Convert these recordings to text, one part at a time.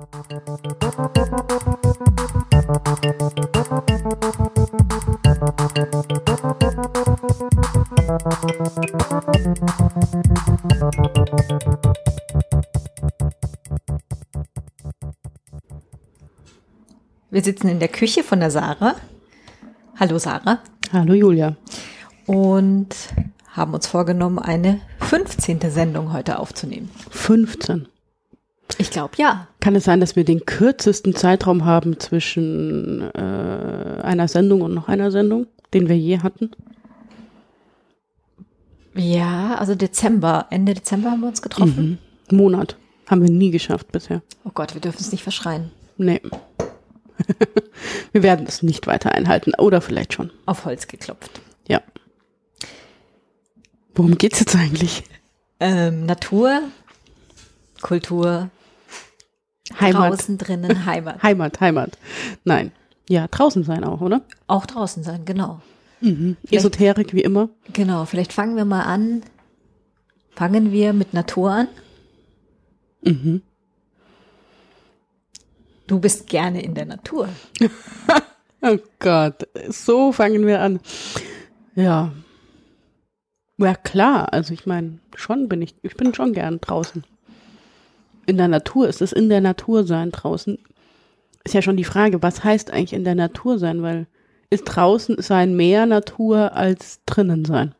Wir sitzen in der Küche von der Sarah. Hallo Sarah. Hallo Julia. Und haben uns vorgenommen, eine 15. Sendung heute aufzunehmen. 15. Ich glaube ja. Kann es sein, dass wir den kürzesten Zeitraum haben zwischen äh, einer Sendung und noch einer Sendung, den wir je hatten? Ja, also Dezember, Ende Dezember haben wir uns getroffen. Mhm. Monat. Haben wir nie geschafft bisher. Oh Gott, wir dürfen es nicht verschreien. Nee. wir werden es nicht weiter einhalten. Oder vielleicht schon. Auf Holz geklopft. Ja. Worum geht's jetzt eigentlich? Ähm, Natur, Kultur, Heimat. draußen, drinnen, Heimat. Heimat, Heimat. Nein. Ja, draußen sein auch, oder? Auch draußen sein, genau. Mhm. Esoterik wie immer. Genau, vielleicht fangen wir mal an. Fangen wir mit Natur an. Mhm. Du bist gerne in der Natur. Oh Gott, so fangen wir an. Ja. Ja, klar. Also ich meine, schon bin ich, ich bin schon gern draußen. In der Natur ist es in der Natur sein draußen. Ist ja schon die Frage, was heißt eigentlich in der Natur sein? Weil ist draußen sein mehr Natur als drinnen sein?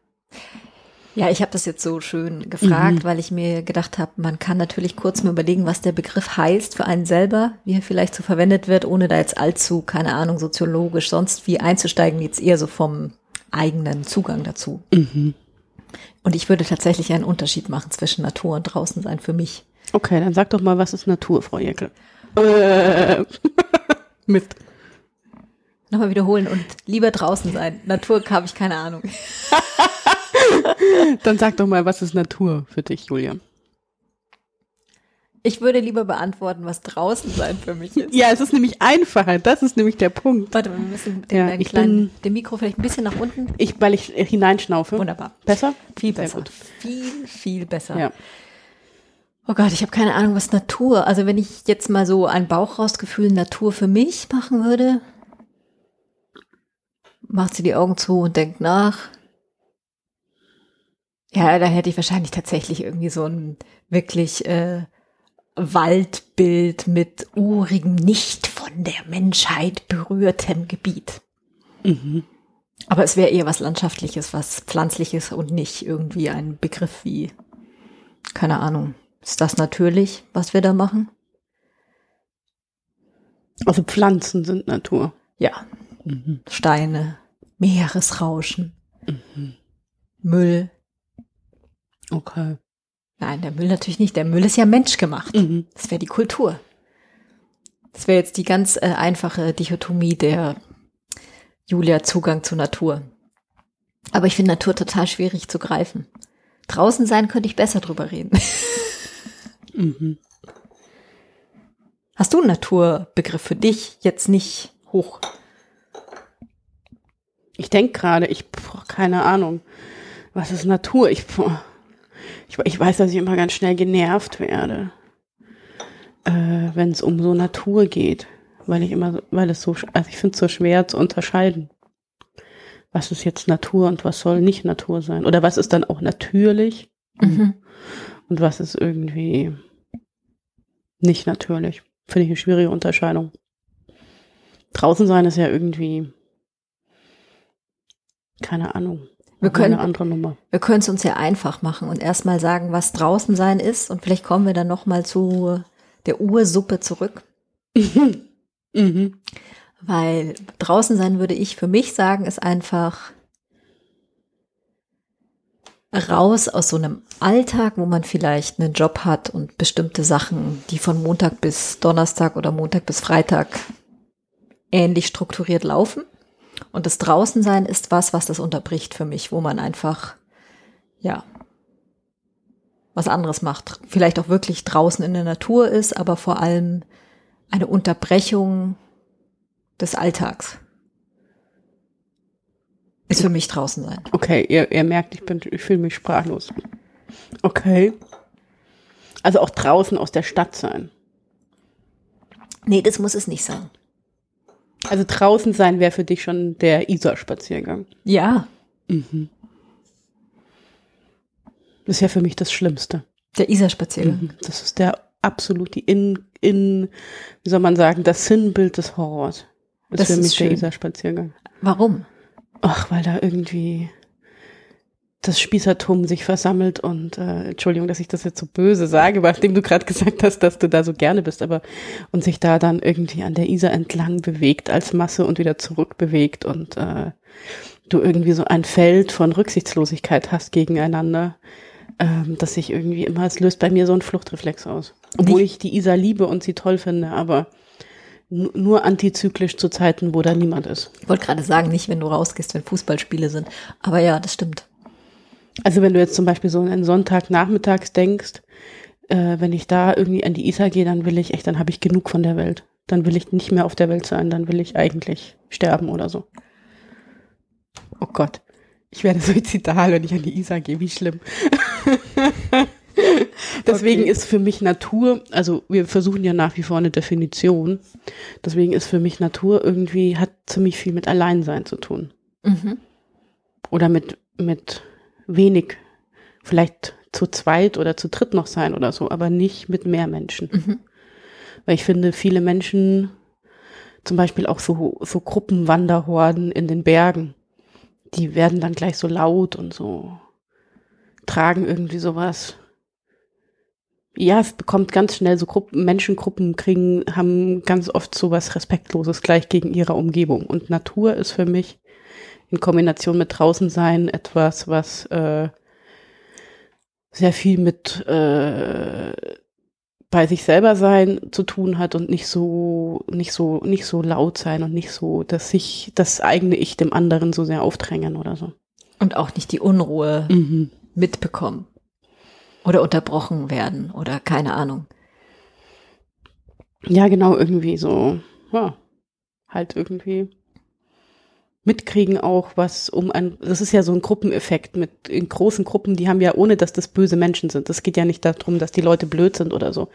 Ja, ich habe das jetzt so schön gefragt, weil ich mir gedacht habe, man kann natürlich kurz mal überlegen, was der Begriff heißt für einen selber, wie er vielleicht so verwendet wird, ohne da jetzt allzu, keine Ahnung, soziologisch sonst wie einzusteigen, jetzt eher so vom eigenen Zugang dazu. Und ich würde tatsächlich einen Unterschied machen zwischen Natur und draußen sein für mich. Okay, dann sag doch mal, was ist Natur, Frau Jäckel? Äh, Mist. Nochmal wiederholen und lieber draußen sein. Natur habe ich keine Ahnung. Dann sag doch mal, was ist Natur für dich, Julia? Ich würde lieber beantworten, was draußen sein für mich ist. Ja, es ist nämlich einfacher. Das ist nämlich der Punkt. Warte, wir müssen den, Ja, kleinen, bin- den Mikro vielleicht ein bisschen nach unten. Ich, weil ich hineinschnaufe. Wunderbar. Besser? Viel Sehr besser. gut. Viel, viel besser. Ja. Oh Gott, ich habe keine Ahnung, was Natur. Also wenn ich jetzt mal so ein Bauchrausgefühl Natur für mich machen würde, macht sie die Augen zu und denkt nach. Ja, da hätte ich wahrscheinlich tatsächlich irgendwie so ein wirklich äh, Waldbild mit urigem, nicht von der Menschheit berührtem Gebiet. Mhm. Aber es wäre eher was Landschaftliches, was Pflanzliches und nicht irgendwie ein Begriff wie, keine Ahnung, ist das natürlich, was wir da machen? Also Pflanzen sind Natur. Ja, Mhm. Steine, Meeresrauschen, Müll. Okay. Nein, der Müll natürlich nicht. Der Müll ist ja menschgemacht. Mhm. Das wäre die Kultur. Das wäre jetzt die ganz äh, einfache Dichotomie der Julia Zugang zur Natur. Aber ich finde Natur total schwierig zu greifen. Draußen sein könnte ich besser drüber reden. Mhm. Hast du einen Naturbegriff für dich jetzt nicht hoch? Ich denke gerade, ich, boah, keine Ahnung, was ist Natur? Ich, boah, ich, ich weiß, dass ich immer ganz schnell genervt werde, äh, wenn es um so Natur geht, weil ich immer, weil es so, also ich finde es so schwer zu unterscheiden. Was ist jetzt Natur und was soll nicht Natur sein? Oder was ist dann auch natürlich Mhm. Und was ist irgendwie nicht natürlich? Finde ich eine schwierige Unterscheidung. Draußen sein ist ja irgendwie, keine Ahnung. Wir können- eine andere Nummer. Wir können es uns ja einfach machen und erstmal sagen, was draußen sein ist und vielleicht kommen wir dann nochmal zu der Ursuppe zurück. Mhm. Weil draußen sein würde ich für mich sagen, ist einfach raus aus so einem Alltag, wo man vielleicht einen Job hat und bestimmte Sachen, die von Montag bis Donnerstag oder Montag bis Freitag ähnlich strukturiert laufen. Und das Draußensein ist was, was das unterbricht für mich, wo man einfach, ja, was anderes macht. Vielleicht auch wirklich draußen in der Natur ist, aber vor allem eine Unterbrechung des Alltags. Ist für mich draußen sein. Okay, ihr, ihr merkt, ich bin, ich fühle mich sprachlos. Okay. Also auch draußen aus der Stadt sein. Nee, das muss es nicht sein. Also draußen sein wäre für dich schon der Isar-Spaziergang. Ja, Das ist ja für mich das Schlimmste. der Isar-Spaziergang. Mhm. Das ist der absolut die in, in, wie soll man sagen, das Sinnbild des Horrors. Das, Das ist für ist mich der schön. Isar-Spaziergang. Warum? Ach, weil da irgendwie das Spießertum sich versammelt und äh, Entschuldigung, dass ich das jetzt so böse sage, nachdem du gerade gesagt hast, dass du da so gerne bist, aber und sich da dann irgendwie an der Isar entlang bewegt als Masse und wieder zurück bewegt und äh, du irgendwie so ein Feld von Rücksichtslosigkeit hast gegeneinander, ähm, dass sich irgendwie immer, es löst bei mir so einen Fluchtreflex aus. Obwohl ich die Isar liebe und sie toll finde, aber nur antizyklisch zu Zeiten, wo da niemand ist. Ich wollte gerade sagen, nicht wenn du rausgehst, wenn Fußballspiele sind. Aber ja, das stimmt. Also wenn du jetzt zum Beispiel so an einen Sonntagnachmittags denkst, äh, wenn ich da irgendwie an die Isar gehe, dann will ich echt, dann habe ich genug von der Welt. Dann will ich nicht mehr auf der Welt sein, dann will ich eigentlich sterben oder so. Oh Gott, ich werde suizidal, wenn ich an die Isar gehe, wie schlimm. Deswegen Okay. ist für mich Natur, also wir versuchen ja nach wie vor eine Definition, deswegen ist für mich Natur irgendwie, hat ziemlich viel mit Alleinsein zu tun Mhm. oder mit, mit wenig, vielleicht zu zweit oder zu dritt noch sein oder so, aber nicht mit mehr Menschen. Mhm. Weil ich finde, viele Menschen, zum Beispiel auch so, so Gruppenwanderhorden in den Bergen, die werden dann gleich so laut und so, tragen irgendwie sowas. Ja, es bekommt ganz schnell so Gruppen, Menschengruppen kriegen, haben ganz oft sowas Respektloses gleich gegen ihre Umgebung. Und Natur ist für mich in Kombination mit draußen sein etwas, was äh, sehr viel mit äh, bei sich selber sein zu tun hat und nicht so nicht so nicht so laut sein und nicht so, dass sich das eigene Ich dem anderen so sehr aufdrängen oder so. Und auch nicht die Unruhe Mhm. mitbekommen. Oder unterbrochen werden oder keine Ahnung. Ja, genau, irgendwie so, ja, halt irgendwie mitkriegen auch, was um ein, das ist ja so ein Gruppeneffekt mit in großen Gruppen, die haben ja, ohne dass das böse Menschen sind. Es geht ja nicht darum, dass die Leute blöd sind oder so.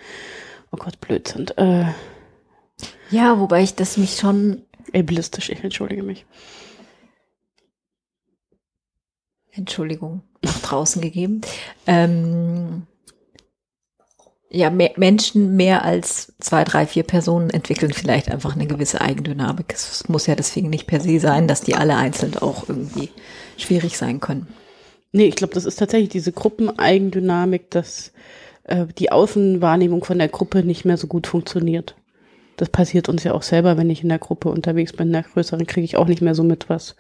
Oh Gott, blöd sind. Äh, Ja, wobei ich das mich schon, ableistisch, ich entschuldige mich. Entschuldigung, nach draußen gegeben. Ähm, ja, mehr, Menschen mehr als zwei, drei, vier Personen entwickeln vielleicht einfach eine gewisse Eigendynamik. Es muss ja deswegen nicht per se sein, dass die alle einzeln auch irgendwie schwierig sein können. Nee, ich glaube, das ist tatsächlich diese Gruppeneigendynamik, dass äh, die Außenwahrnehmung von der Gruppe nicht mehr so gut funktioniert. Das passiert uns ja auch selber, wenn ich in der Gruppe unterwegs bin. In der größeren kriege ich auch nicht mehr so mit, was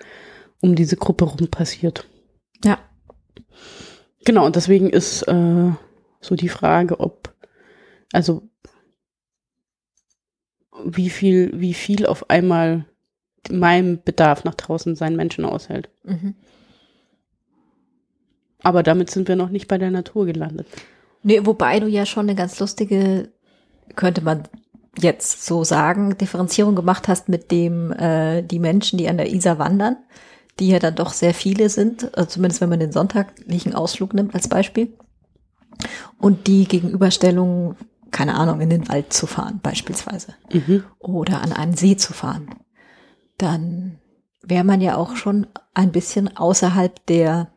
um diese Gruppe rum passiert. Ja. Genau, und deswegen ist äh, so die Frage, ob, also wie viel, wie viel auf einmal meinem Bedarf nach draußen sein Menschen aushält. Mhm. Aber damit sind wir noch nicht bei der Natur gelandet. Nee, wobei du ja schon eine ganz lustige, könnte man jetzt so sagen, Differenzierung gemacht hast mit dem, äh, die Menschen, die an der Isar wandern, die ja dann doch sehr viele sind, also zumindest wenn man den sonntaglichen Ausflug nimmt als Beispiel. Und die Gegenüberstellung, keine Ahnung, in den Wald zu fahren beispielsweise Mhm. oder an einen See zu fahren. Dann wäre man ja auch schon ein bisschen außerhalb der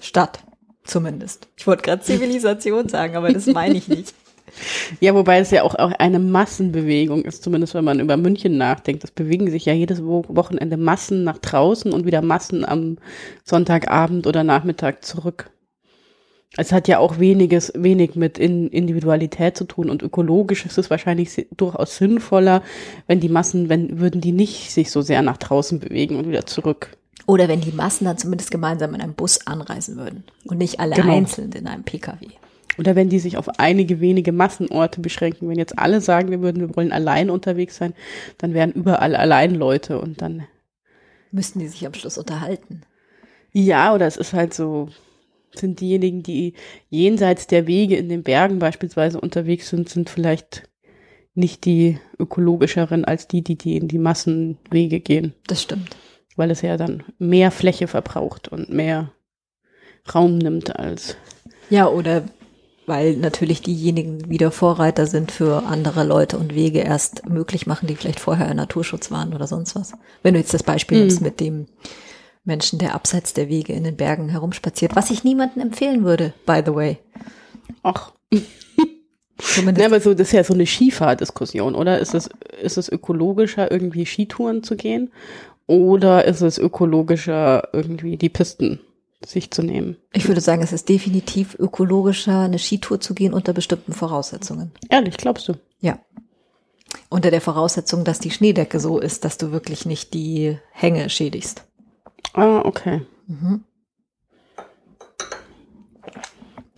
Stadt, zumindest. Ich wollte gerade Zivilisation sagen, aber das meine ich nicht. Ja, wobei es ja auch, auch eine Massenbewegung ist, zumindest wenn man über München nachdenkt. Es bewegen sich ja jedes Wo- Wochenende Massen nach draußen und wieder Massen am Sonntagabend oder Nachmittag zurück. Es hat ja auch weniges, wenig mit In Individualität zu tun und ökologisch ist es wahrscheinlich durchaus sinnvoller, wenn die Massen, wenn, würden die nicht sich so sehr nach draußen bewegen und wieder zurück. Oder wenn die Massen dann zumindest gemeinsam in einem Bus anreisen würden und nicht alle Genau. einzeln in einem Pkw. Oder wenn die sich auf einige wenige Massenorte beschränken. Wenn jetzt alle sagen, wir würden, wir wollen allein unterwegs sein, dann wären überall allein Leute und dann, Müssten die sich am Schluss unterhalten. ja, oder es ist halt so, sind diejenigen, die jenseits der Wege in den Bergen beispielsweise unterwegs sind, sind vielleicht nicht die ökologischeren als die, die, die in die Massenwege gehen, Das stimmt. weil es ja dann mehr Fläche verbraucht und mehr Raum nimmt als, Ja, oder weil natürlich diejenigen wieder Vorreiter sind für andere Leute und Wege erst möglich machen, die vielleicht vorher im Naturschutz waren oder sonst was. Wenn du jetzt das Beispiel nimmst mit dem Menschen, der abseits der Wege in den Bergen herumspaziert, was ich niemandem empfehlen würde, by the way. Ach. Zumindest Ja, aber so, das ist ja so eine Skifahr-Diskussion, oder? Ist es, ist es ökologischer, irgendwie Skitouren zu gehen? Oder ist es ökologischer, irgendwie die Pisten sich zu nehmen? Ich würde sagen, es ist definitiv ökologischer, eine Skitour zu gehen unter bestimmten Voraussetzungen. Ehrlich, glaubst du? Ja. Unter der Voraussetzung, dass die Schneedecke so ist, dass du wirklich nicht die Hänge schädigst. Ah, okay. Mhm.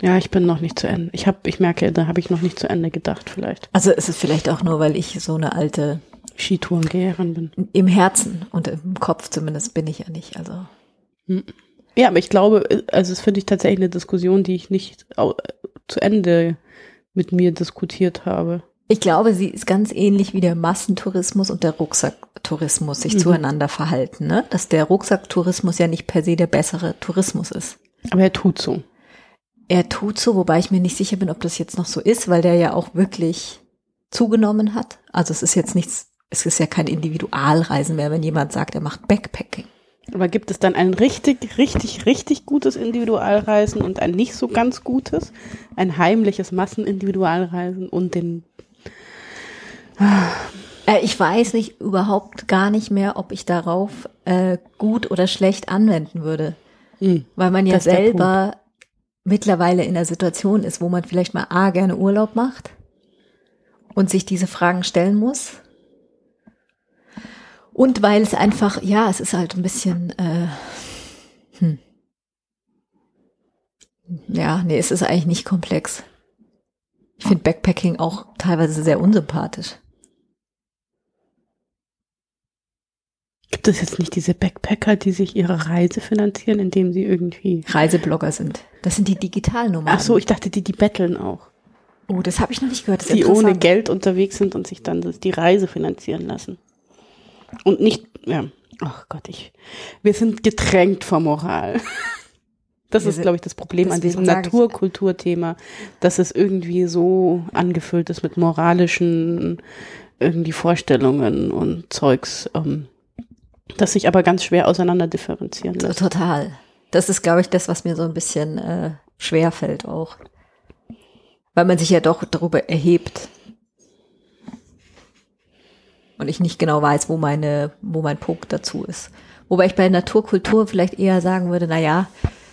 Ja, ich bin noch nicht zu Ende. Ich habe, ich merke, da habe ich noch nicht zu Ende gedacht, vielleicht. Also es ist vielleicht auch nur, weil ich so eine alte, Skitourengeherin bin. im Herzen und im Kopf zumindest bin ich ja nicht. Also Ja, aber ich glaube, also es finde ich tatsächlich eine Diskussion, die ich nicht au- zu Ende mit mir diskutiert habe. ich glaube, sie ist ganz ähnlich wie der Massentourismus und der Rucksacktourismus sich zueinander verhalten. Ne? Dass der Rucksacktourismus ja nicht per se der bessere Tourismus ist. Aber er tut so. Er tut so, wobei ich mir nicht sicher bin, ob das jetzt noch so ist, weil der ja auch wirklich zugenommen hat. Also es ist jetzt nichts, es ist ja kein Individualreisen mehr, wenn jemand sagt, er macht Backpacking. Aber gibt es dann ein richtig, richtig, richtig gutes Individualreisen und ein nicht so ganz gutes? Ein heimliches Massenindividualreisen und den, Äh, ich weiß nicht überhaupt gar nicht mehr, ob ich darauf äh, gut oder schlecht anwenden würde. Hm. Weil man ja selber mittlerweile in der Situation ist, wo man vielleicht mal A gerne Urlaub macht und sich diese Fragen stellen muss. Und weil es einfach, ja, es ist halt ein bisschen, äh, hm. ja, nee, es ist eigentlich nicht komplex. Ich finde Backpacking auch teilweise sehr unsympathisch. gibt es jetzt nicht diese Backpacker, die sich ihre Reise finanzieren, indem sie irgendwie, Reiseblogger sind. Das sind die Digitalnomaden. ach so, ich dachte, die, die betteln auch. Oh, das habe ich noch nicht gehört. Die ohne. Geld unterwegs sind und sich dann die Reise finanzieren lassen. Und nicht, ja, ach Gott, ich, wir sind getränkt vor Moral. Das Wir ist, glaube ich, das Problem an diesem Naturkulturthema, dass es irgendwie so angefüllt ist mit moralischen irgendwie Vorstellungen und Zeugs, ähm, das sich aber ganz schwer auseinander differenzieren lässt. Total. Das ist, glaube ich, das, was mir so ein bisschen äh, schwer fällt auch. Weil man sich ja doch darüber erhebt. Und ich nicht genau weiß, wo meine, wo mein Punkt dazu ist. Wobei ich bei Naturkultur vielleicht eher sagen würde, na ja,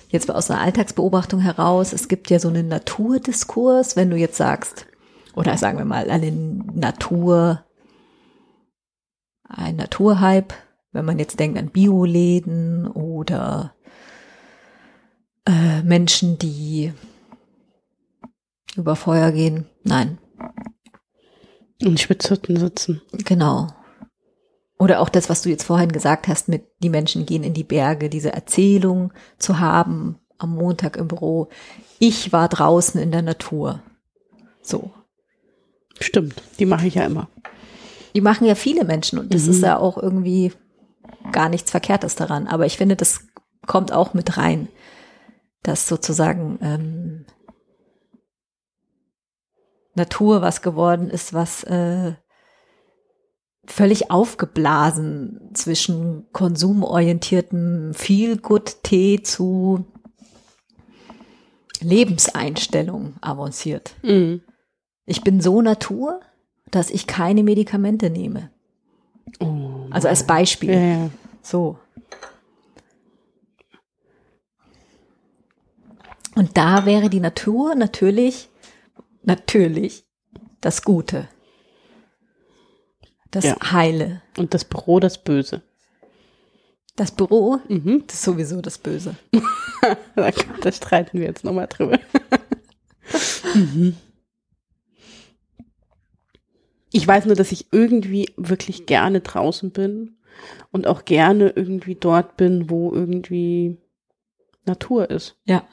jetzt aus einer Alltagsbeobachtung heraus, es gibt ja so einen Naturdiskurs, wenn du jetzt sagst, oder sagen wir mal, eine Natur, ein Naturhype, wenn man jetzt denkt an Bioläden oder äh, Menschen, die über Feuer gehen. Nein, In Schwitzhütten sitzen. genau. Oder auch das, was du jetzt vorhin gesagt hast, mit die Menschen gehen in die Berge, diese Erzählung zu haben am Montag im Büro. Ich war draußen in der Natur. So. Stimmt, die mache ich ja immer. Die machen ja viele Menschen und das ist ja auch irgendwie gar nichts Verkehrtes daran. Aber ich finde, das kommt auch mit rein, dass sozusagen ähm, Natur was geworden ist, was äh, völlig aufgeblasen zwischen konsumorientiertem Feel-Good-Tee zu Lebenseinstellung avanciert. Mhm. Ich bin so Natur, dass ich keine Medikamente nehme. Oh, Also als Beispiel. ja, ja. So. Und da wäre die Natur natürlich, natürlich das Gute. Das Ja. Heile. Und das Büro das Böse. Das Büro, Mhm. das ist sowieso das Böse. Da, da streiten wir jetzt nochmal drüber. mhm. Ich weiß nur, dass ich irgendwie wirklich gerne draußen bin und auch gerne irgendwie dort bin, wo irgendwie Natur ist. Ja.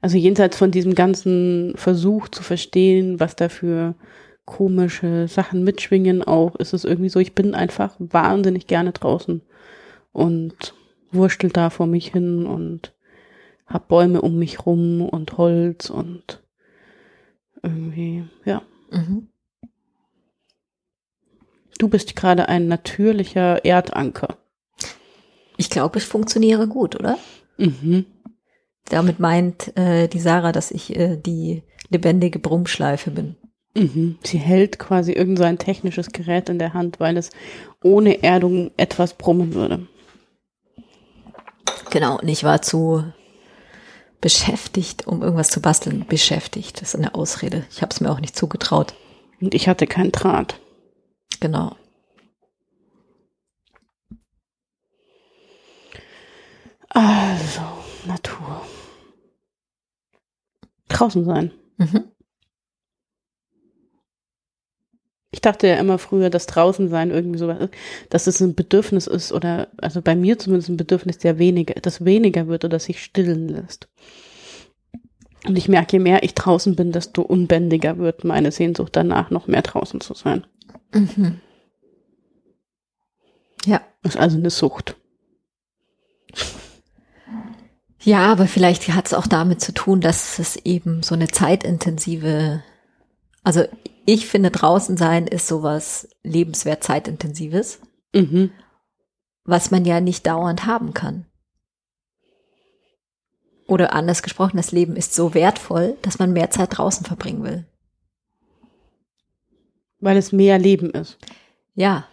Also jenseits von diesem ganzen Versuch zu verstehen, was da für komische Sachen mitschwingen auch, ist es irgendwie so, ich bin einfach wahnsinnig gerne draußen und wurschtel da vor mich hin und hab Bäume um mich rum und Holz und Irgendwie, ja. Mhm. Du bist gerade ein natürlicher Erdanker. Ich glaube, ich funktioniere gut, oder? Mhm. Damit meint äh, die Sarah, dass ich äh, die lebendige Brummschleife bin. Mhm. Sie hält quasi irgend so ein technisches Gerät in der Hand, weil es ohne Erdung etwas brummen würde. Genau, und ich war zu beschäftigt, um irgendwas zu basteln. Beschäftigt, das ist eine Ausrede. Ich habe es mir auch nicht zugetraut. Und ich hatte keinen Draht. Genau. Also, Natur. Draußen sein. Mhm. Ich dachte ja immer früher, dass draußen sein irgendwie so was ist, dass es ein Bedürfnis ist oder, also bei mir zumindest ein Bedürfnis, der weniger, das weniger wird oder sich stillen lässt. Und ich merke, je mehr ich draußen bin, desto unbändiger wird meine Sehnsucht danach, noch mehr draußen zu sein. Mhm. Ja. Das ist also eine Sucht. Ja, aber vielleicht hat es auch damit zu tun, dass es eben so eine zeitintensive, also ich finde draußen sein ist sowas lebenswert zeitintensives, Mhm. was man ja nicht dauernd haben kann. Oder anders gesprochen, das Leben ist so wertvoll, dass man mehr Zeit draußen verbringen will. Weil es mehr Leben ist. Ja.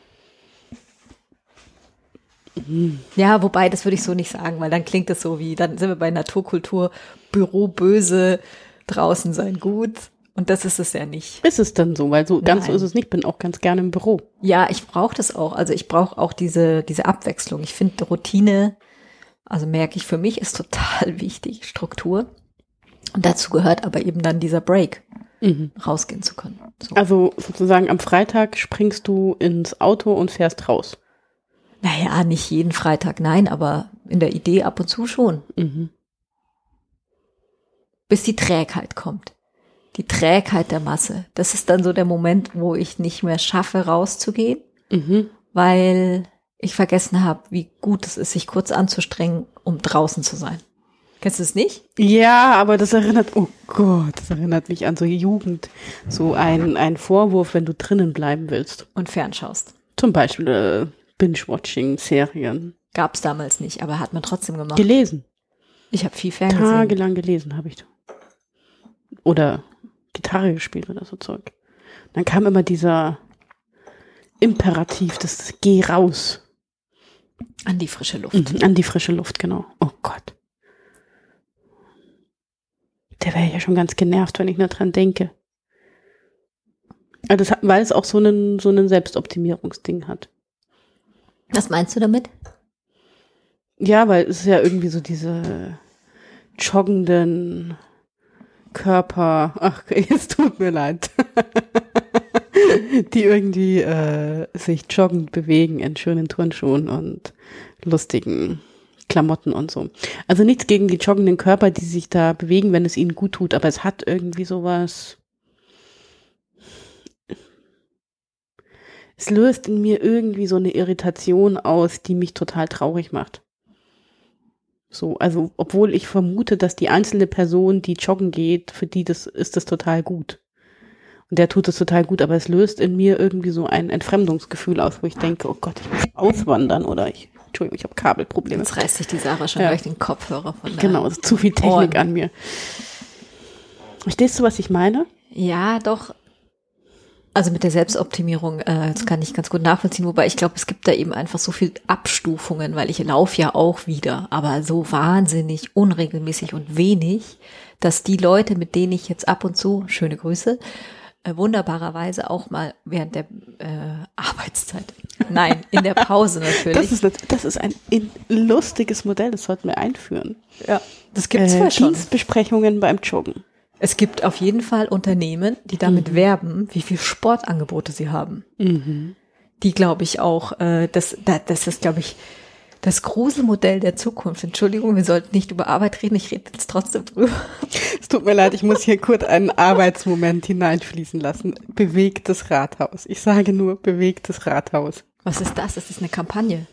Ja, wobei, das würde ich so nicht sagen, weil dann klingt es so wie, dann sind wir bei Naturkultur, Büro böse, draußen sein gut. Und das ist es ja nicht. Ist es dann so? Weil so ganz so Nein. ist es nicht. Bin auch ganz gerne im Büro. Ja, ich brauche das auch. Also ich brauche auch diese, diese Abwechslung. Ich finde Routine, also merke ich, für mich ist total wichtig, Struktur. Und dazu gehört aber eben dann dieser Break, Mhm. rausgehen zu können. So. Also sozusagen am Freitag springst du ins Auto und fährst raus. Naja, nicht jeden Freitag, nein, aber in der Idee ab und zu schon. Mhm. bis die Trägheit kommt. Die Trägheit der Masse. Das ist dann so der Moment, wo ich nicht mehr schaffe, rauszugehen, Mhm. weil ich vergessen habe, wie gut es ist, sich kurz anzustrengen, um draußen zu sein. Kennst du es nicht? Ja, aber das erinnert, oh Gott, das erinnert mich an so Jugend. So ein, ein Vorwurf, wenn du drinnen bleiben willst. Und fernschaust. Zum Beispiel äh, Binge-Watching, Serien. Gab es damals nicht, aber hat man trotzdem gemacht. Gelesen. Ich habe viel ferngesehen. Tagelang gelesen habe ich. Oder Gitarre gespielt oder so Zeug. Dann kam immer dieser Imperativ, das Geh raus. An die frische Luft. Mhm, an die frische Luft, genau. Oh Gott. Der wäre ja schon ganz genervt, wenn ich nur dran denke. Also das, weil es auch so einen, so einen Selbstoptimierungsding hat. Was meinst du damit? Ja, weil es ist ja irgendwie so diese joggenden Körper. Ach, es tut mir leid. Die irgendwie äh, sich joggend bewegen in schönen Turnschuhen und lustigen Klamotten und so. Also nichts gegen die joggenden Körper, die sich da bewegen, wenn es ihnen gut tut, aber es hat irgendwie sowas. Es löst in mir irgendwie so eine Irritation aus, die mich total traurig macht. So, also, obwohl ich vermute, dass die einzelne Person, die joggen geht, für die das ist das total gut. Und der tut es total gut, aber es löst in mir irgendwie so ein Entfremdungsgefühl aus, wo ich denke, oh Gott, ich muss auswandern oder ich, Entschuldigung, ich habe Kabelprobleme. Jetzt reißt sich die Sarah schon Ja. gleich den Kopfhörer von der Genau, es ist zu viel Technik Ohren. an mir. Verstehst du, was ich meine? Ja, doch. Also mit der Selbstoptimierung, äh, das kann ich ganz gut nachvollziehen, wobei ich glaube, es gibt da eben einfach so viel Abstufungen, weil ich laufe ja auch wieder, aber so wahnsinnig unregelmäßig und wenig, dass die Leute, mit denen ich jetzt ab und zu, schöne Grüße, äh, wunderbarerweise auch mal während der äh, Arbeitszeit, nein, in der Pause natürlich. Das ist, das ist ein in- lustiges Modell, das sollten wir einführen. ja, das gibt's Äh, schon. Dienstbesprechungen beim Joggen. Es gibt auf jeden Fall Unternehmen, die damit werben, wie viel Sportangebote sie haben. Die glaube ich auch, äh, das, da- das ist glaube ich das Gruselmodell der Zukunft. Entschuldigung, wir sollten nicht über Arbeit reden, ich rede jetzt trotzdem drüber. Es tut mir leid, ich muss hier kurz einen Arbeitsmoment hineinfließen lassen. Bewegtes Rathaus. Ich sage nur bewegtes Rathaus. Was ist das? Das ist eine Kampagne.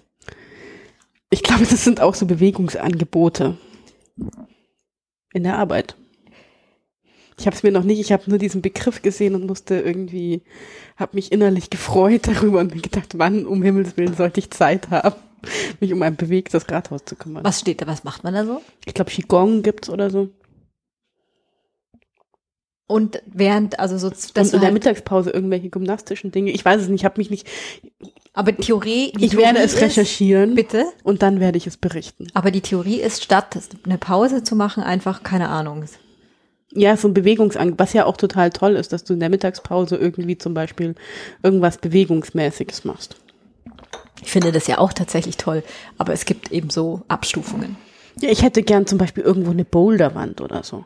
Ich glaube, das sind auch so Bewegungsangebote in der Arbeit. Ich habe es mir noch nicht, ich habe nur diesen Begriff gesehen und musste irgendwie, habe mich innerlich gefreut darüber und mir gedacht, wann um Himmels Willen sollte ich Zeit haben, mich um ein bewegtes Rathaus zu kümmern. Was steht da, was macht man da so? Ich glaube, Qigong gibt's oder so. Und während, also so, dass und in du der halt, Mittagspause irgendwelche gymnastischen Dinge. Ich weiß es nicht, ich habe mich nicht. aber Theorie, die Ich werde Theorie es ist- recherchieren Bitte? und dann werde ich es berichten. Aber die Theorie ist, statt eine Pause zu machen, einfach, keine Ahnung. Ja, so ein Bewegungsang, was ja auch total toll ist, dass du in der Mittagspause irgendwie zum Beispiel irgendwas Bewegungsmäßiges machst. Ich finde das ja auch tatsächlich toll, aber es gibt eben so Abstufungen. Ja, ich hätte gern zum Beispiel irgendwo eine Boulderwand oder so.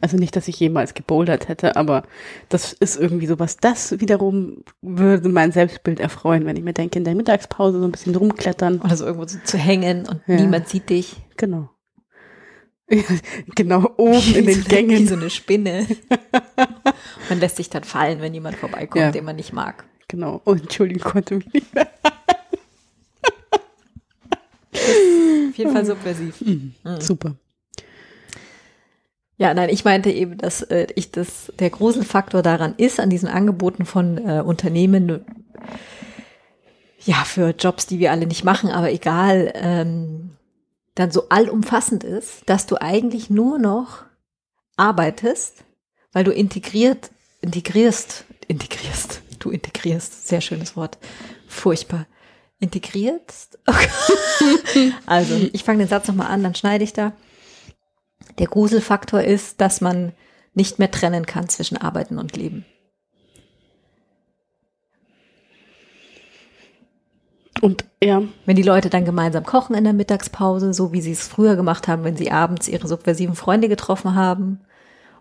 Also nicht, dass ich jemals gebouldert hätte, aber das ist irgendwie sowas. Das wiederum würde mein Selbstbild erfreuen, wenn ich mir denke, in der Mittagspause so ein bisschen rumklettern. Oder so irgendwo so zu hängen und Ja. niemand sieht dich. Genau. Ja, genau, oben in Wie den so, Wie Gängen. so eine Spinne. man lässt sich dann fallen, wenn jemand vorbeikommt, Ja. den man nicht mag. Genau. Oh, Entschuldigung, konnte mich nicht mehr. Auf jeden Fall subversiv. Super. Ja, nein, ich meinte eben, dass äh, ich das der Gruselfaktor daran ist, an diesen Angeboten von äh, Unternehmen, ja, für Jobs, die wir alle nicht machen, aber egal, ähm, dann so allumfassend ist, dass du eigentlich nur noch arbeitest, weil du integriert, integrierst, integrierst, du integrierst, sehr schönes Wort, furchtbar. Integrierst? Also, ich fange den Satz nochmal an, dann schneide ich da. Der Gruselfaktor ist, dass man nicht mehr trennen kann zwischen Arbeiten und Leben. Und ja, Wenn die Leute dann gemeinsam kochen in der Mittagspause, so wie sie es früher gemacht haben, wenn sie abends ihre subversiven Freunde getroffen haben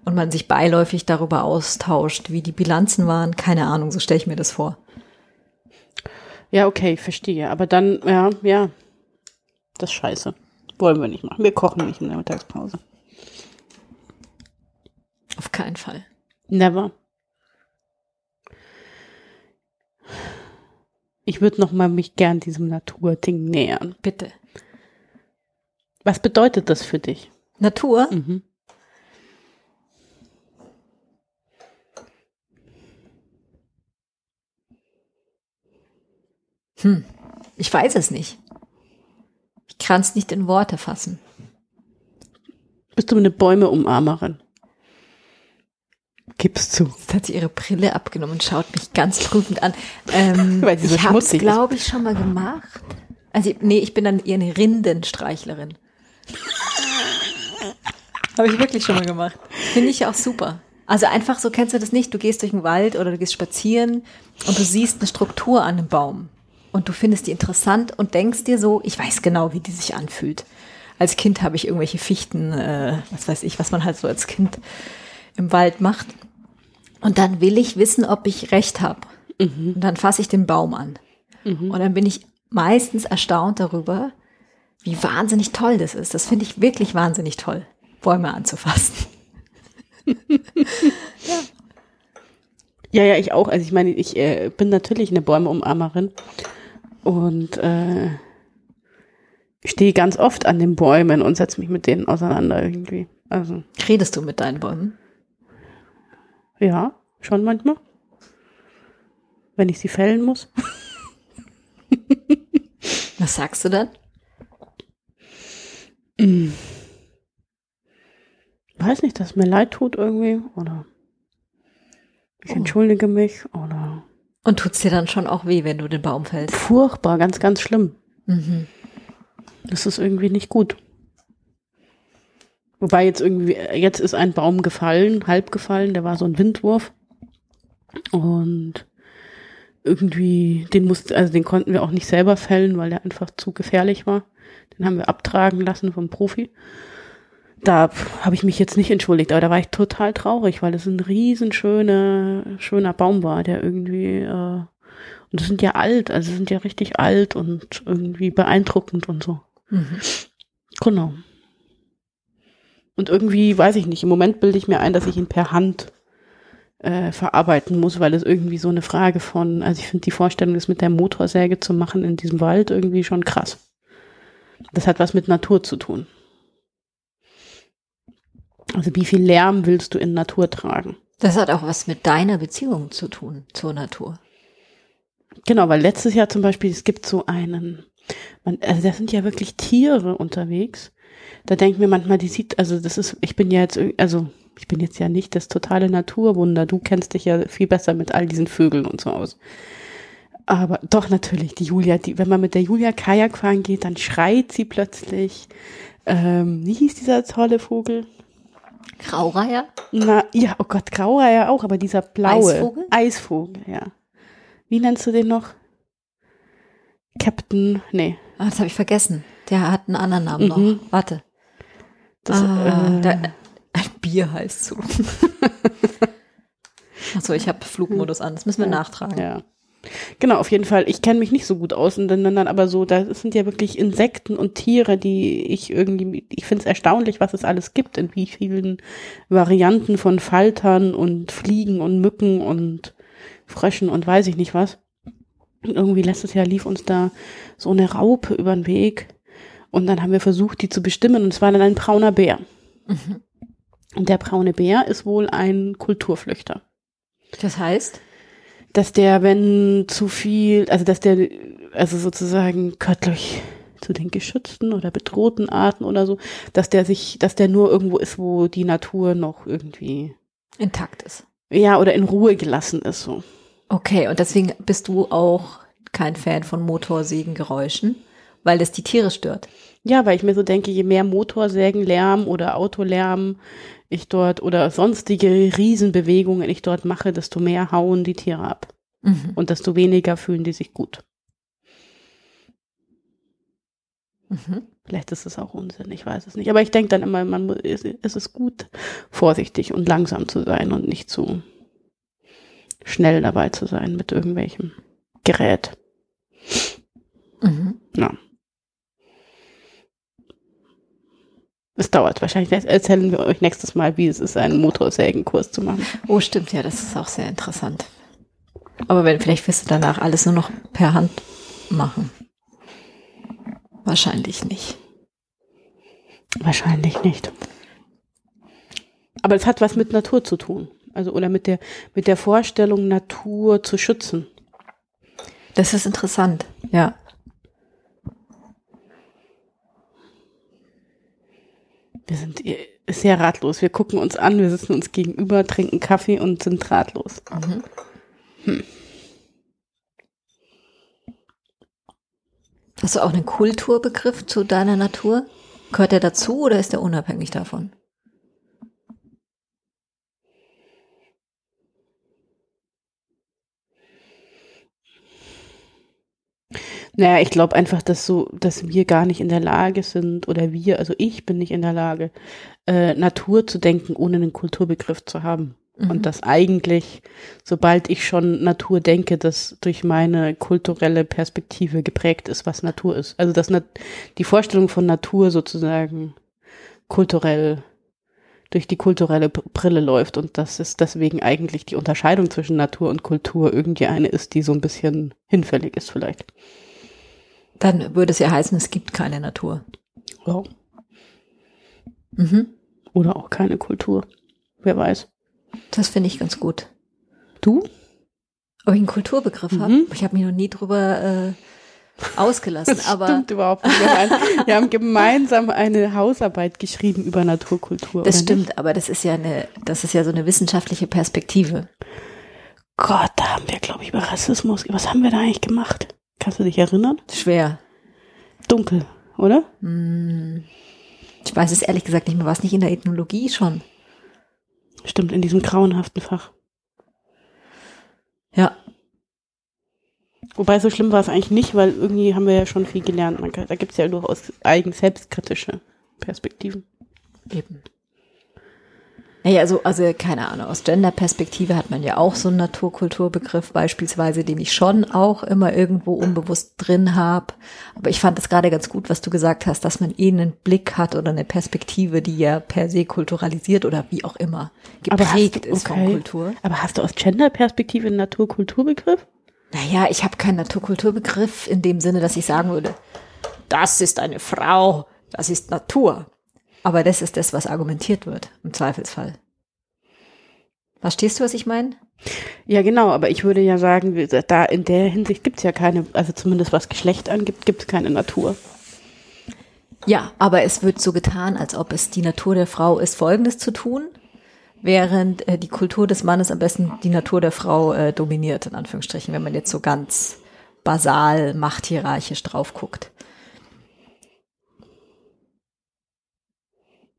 und man sich beiläufig darüber austauscht, wie die Bilanzen waren, keine Ahnung, so stelle ich mir das vor. ja, okay, verstehe. Aber dann, ja, ja, das ist scheiße. Wollen wir nicht machen. Wir kochen nicht in der Mittagspause. Auf keinen Fall. Never. Ich würde noch mal mich gern diesem Naturding nähern. Bitte. Was bedeutet das für dich? Natur? Mhm. Hm. Ich weiß es nicht. Ich kann es nicht in Worte fassen. Bist du eine Bäume-Umarmerin? Gib's zu. Jetzt hat sie ihre Brille abgenommen und schaut mich ganz prüfend an. Ähm, Weil sie so ich habe es, glaube ich, schon mal gemacht. Also, nee, ich bin dann eher eine Rindenstreichlerin. habe ich wirklich schon mal gemacht. Finde ich auch super. Also einfach so, kennst du das nicht? Du gehst durch den Wald oder du gehst spazieren und du siehst eine Struktur an einem Baum. Und du findest die interessant und denkst dir so, ich weiß genau, wie die sich anfühlt. Als Kind habe ich irgendwelche Fichten, äh, was weiß ich, was man halt so als Kind im Wald macht. Und dann will ich wissen, ob ich recht habe. Und dann fasse ich den Baum an. Und dann bin ich meistens erstaunt darüber, wie wahnsinnig toll das ist. Das finde ich wirklich wahnsinnig toll, Bäume anzufassen. Ja, ja, ich auch. Also ich meine, ich äh, bin natürlich eine Bäume-Umarmerin und äh, stehe ganz oft an den Bäumen und setze mich mit denen auseinander irgendwie. Also Redest du mit deinen Bäumen? Ja, schon manchmal. Wenn ich sie fällen muss. Was sagst du dann? Weiß nicht, dass es mir leid tut irgendwie oder ich Oh. entschuldige mich oder Und tut's dir dann schon auch weh, wenn du den Baum fällst? furchtbar, ganz, ganz schlimm. Mhm. Das ist irgendwie nicht gut. Wobei jetzt irgendwie, jetzt ist ein Baum gefallen, halb gefallen, der war so ein Windwurf. Und irgendwie, den mussten, also den konnten wir auch nicht selber fällen, weil der einfach zu gefährlich war. Den haben wir abtragen lassen vom Profi. Da habe ich mich jetzt nicht entschuldigt, aber da war ich total traurig, weil es ein riesen schöner, schöner Baum war, der irgendwie, äh, und das sind ja alt, also sind ja richtig alt und irgendwie beeindruckend und so. Mhm. Genau. Und irgendwie, weiß ich nicht, im Moment bilde ich mir ein, dass ich ihn per Hand äh, verarbeiten muss, weil es irgendwie so eine Frage von, also ich finde die Vorstellung, das mit der Motorsäge zu machen in diesem Wald irgendwie schon krass. Das hat was mit Natur zu tun. Also wie viel Lärm willst du in Natur tragen? Das hat auch was mit deiner Beziehung zu tun zur Natur. Genau, weil letztes Jahr zum Beispiel, es gibt so einen, man, also da sind ja wirklich Tiere unterwegs. Da denken wir manchmal, die sieht, also das ist, ich bin ja jetzt, also ich bin jetzt ja nicht das totale Naturwunder. Du kennst dich ja viel besser mit all diesen Vögeln und so aus. Aber doch natürlich, die Julia, die, wenn man mit der Julia Kajak fahren geht, dann schreit sie plötzlich. Ähm, wie hieß dieser tolle Vogel? Graureiher? Na, ja, oh Gott, Graureiher auch, aber dieser blaue. Eisvogel? Eisvogel, ja. Wie nennst du den noch? Captain, nee. Ah, das habe ich vergessen. Der hat einen anderen Namen Mhm. noch. Warte. Das, ah, äh, da, ein Bier heißt so. Achso, ich habe Flugmodus an. Das müssen wir nachtragen. Ja. Genau, auf jeden Fall. Ich kenne mich nicht so gut aus und dann, dann aber so, da sind ja wirklich Insekten und Tiere, die ich irgendwie, ich finde es erstaunlich, was es alles gibt, in wie vielen Varianten von Faltern und Fliegen und Mücken und Fröschen und weiß ich nicht was. Und irgendwie letztes Jahr lief uns da so eine Raupe über den Weg und dann haben wir versucht, die zu bestimmen und es war dann ein brauner Bär. Mhm. Und der braune Bär ist wohl ein Kulturflüchter Das heißt? dass der, wenn zu viel, also dass der, also sozusagen gehört durch zu den geschützten oder bedrohten Arten oder so, dass der sich, dass der nur irgendwo ist, wo die Natur noch irgendwie, Intakt ist. ja, oder in Ruhe gelassen ist, so. Okay, und deswegen bist du auch kein Fan von Motorsägengeräuschen, weil das die Tiere stört. Ja, weil ich mir so denke, je mehr Motorsägenlärm oder Autolärm ich dort oder sonstige Riesenbewegungen ich dort mache, desto mehr hauen die Tiere ab. Mhm. Und desto weniger fühlen die sich gut. Mhm. Vielleicht ist es auch Unsinn, ich weiß es nicht. Aber ich denke dann immer, man, mu- es es ist gut, vorsichtig und langsam zu sein und nicht zu schnell dabei zu sein mit irgendwelchem Gerät. Mhm. Ja. Es dauert wahrscheinlich. Erzählen wir euch nächstes Mal, wie es ist, einen Motorsägenkurs zu machen. Oh, stimmt, ja, das ist auch sehr interessant. Aber wenn, vielleicht wirst du danach alles nur noch per Hand machen. Wahrscheinlich nicht. Wahrscheinlich nicht. Aber es hat was mit Natur zu tun. Also, oder mit der, mit der Vorstellung, Natur zu schützen. Das ist interessant, ja. Wir sind eh sehr ratlos. Wir gucken uns an, wir sitzen uns gegenüber, trinken Kaffee und sind ratlos. Mhm. Hast du auch einen Kulturbegriff zu deiner Natur? Gehört der dazu oder ist der unabhängig davon? Naja, ich glaube einfach, dass so, dass wir gar nicht in der Lage sind, oder wir, also ich bin nicht in der Lage, äh, Natur zu denken, ohne einen Kulturbegriff zu haben. Mhm. Und dass eigentlich, sobald ich schon Natur denke, das durch meine kulturelle Perspektive geprägt ist, was Natur ist. Also dass die Vorstellung von Natur sozusagen kulturell durch die kulturelle Brille läuft und dass es deswegen eigentlich die Unterscheidung zwischen Natur und Kultur irgendwie eine ist, die so ein bisschen hinfällig ist vielleicht. Dann würde es ja heißen, es gibt keine Natur. Ja. Mhm. Oder auch keine Kultur. Wer weiß. Das finde ich ganz gut. Du? Ob ich einen Kulturbegriff Mhm. habe? Ich habe mich noch nie drüber äh, ausgelassen, Das aber stimmt überhaupt nicht. Wir haben, ein, wir haben gemeinsam eine Hausarbeit geschrieben über Naturkultur. das stimmt, Nicht? aber das ist ja eine, das ist ja so eine wissenschaftliche Perspektive. Gott, da haben wir, glaube ich, über Rassismus. Was haben wir da eigentlich gemacht? Kannst du dich erinnern? Schwer. Dunkel, oder? Hm. Ich weiß es ehrlich gesagt nicht mehr. War es nicht in der Ethnologie schon? Stimmt, in diesem grauenhaften Fach. Ja. Wobei so schlimm war es eigentlich nicht, weil irgendwie haben wir ja schon viel gelernt. Da gibt es ja durchaus eigen selbstkritische Perspektiven. Eben. Naja, also, also keine Ahnung, aus Gender-Perspektive hat man ja auch so einen Naturkulturbegriff beispielsweise, den ich schon auch immer irgendwo unbewusst drin habe. Aber ich fand es gerade ganz gut, was du gesagt hast, dass man eh einen Blick hat oder eine Perspektive, die ja per se kulturalisiert oder wie auch immer geprägt du- ist von okay. Kultur. Aber hast du aus Gender-Perspektive einen Naturkulturbegriff? Naja, ich habe keinen Naturkulturbegriff in dem Sinne, dass ich sagen würde, das ist eine Frau, das ist Natur. Aber das ist das, was argumentiert wird, im Zweifelsfall. Verstehst du, was ich meine? Ja, genau, aber ich würde ja sagen, da in der Hinsicht gibt es ja keine, also zumindest was Geschlecht angibt, gibt es keine Natur. Ja, aber es wird so getan, als ob es die Natur der Frau ist, Folgendes zu tun, während äh, die Kultur des Mannes am besten die Natur der Frau äh, dominiert, in Anführungsstrichen, wenn man jetzt so ganz basal machthierarchisch drauf guckt.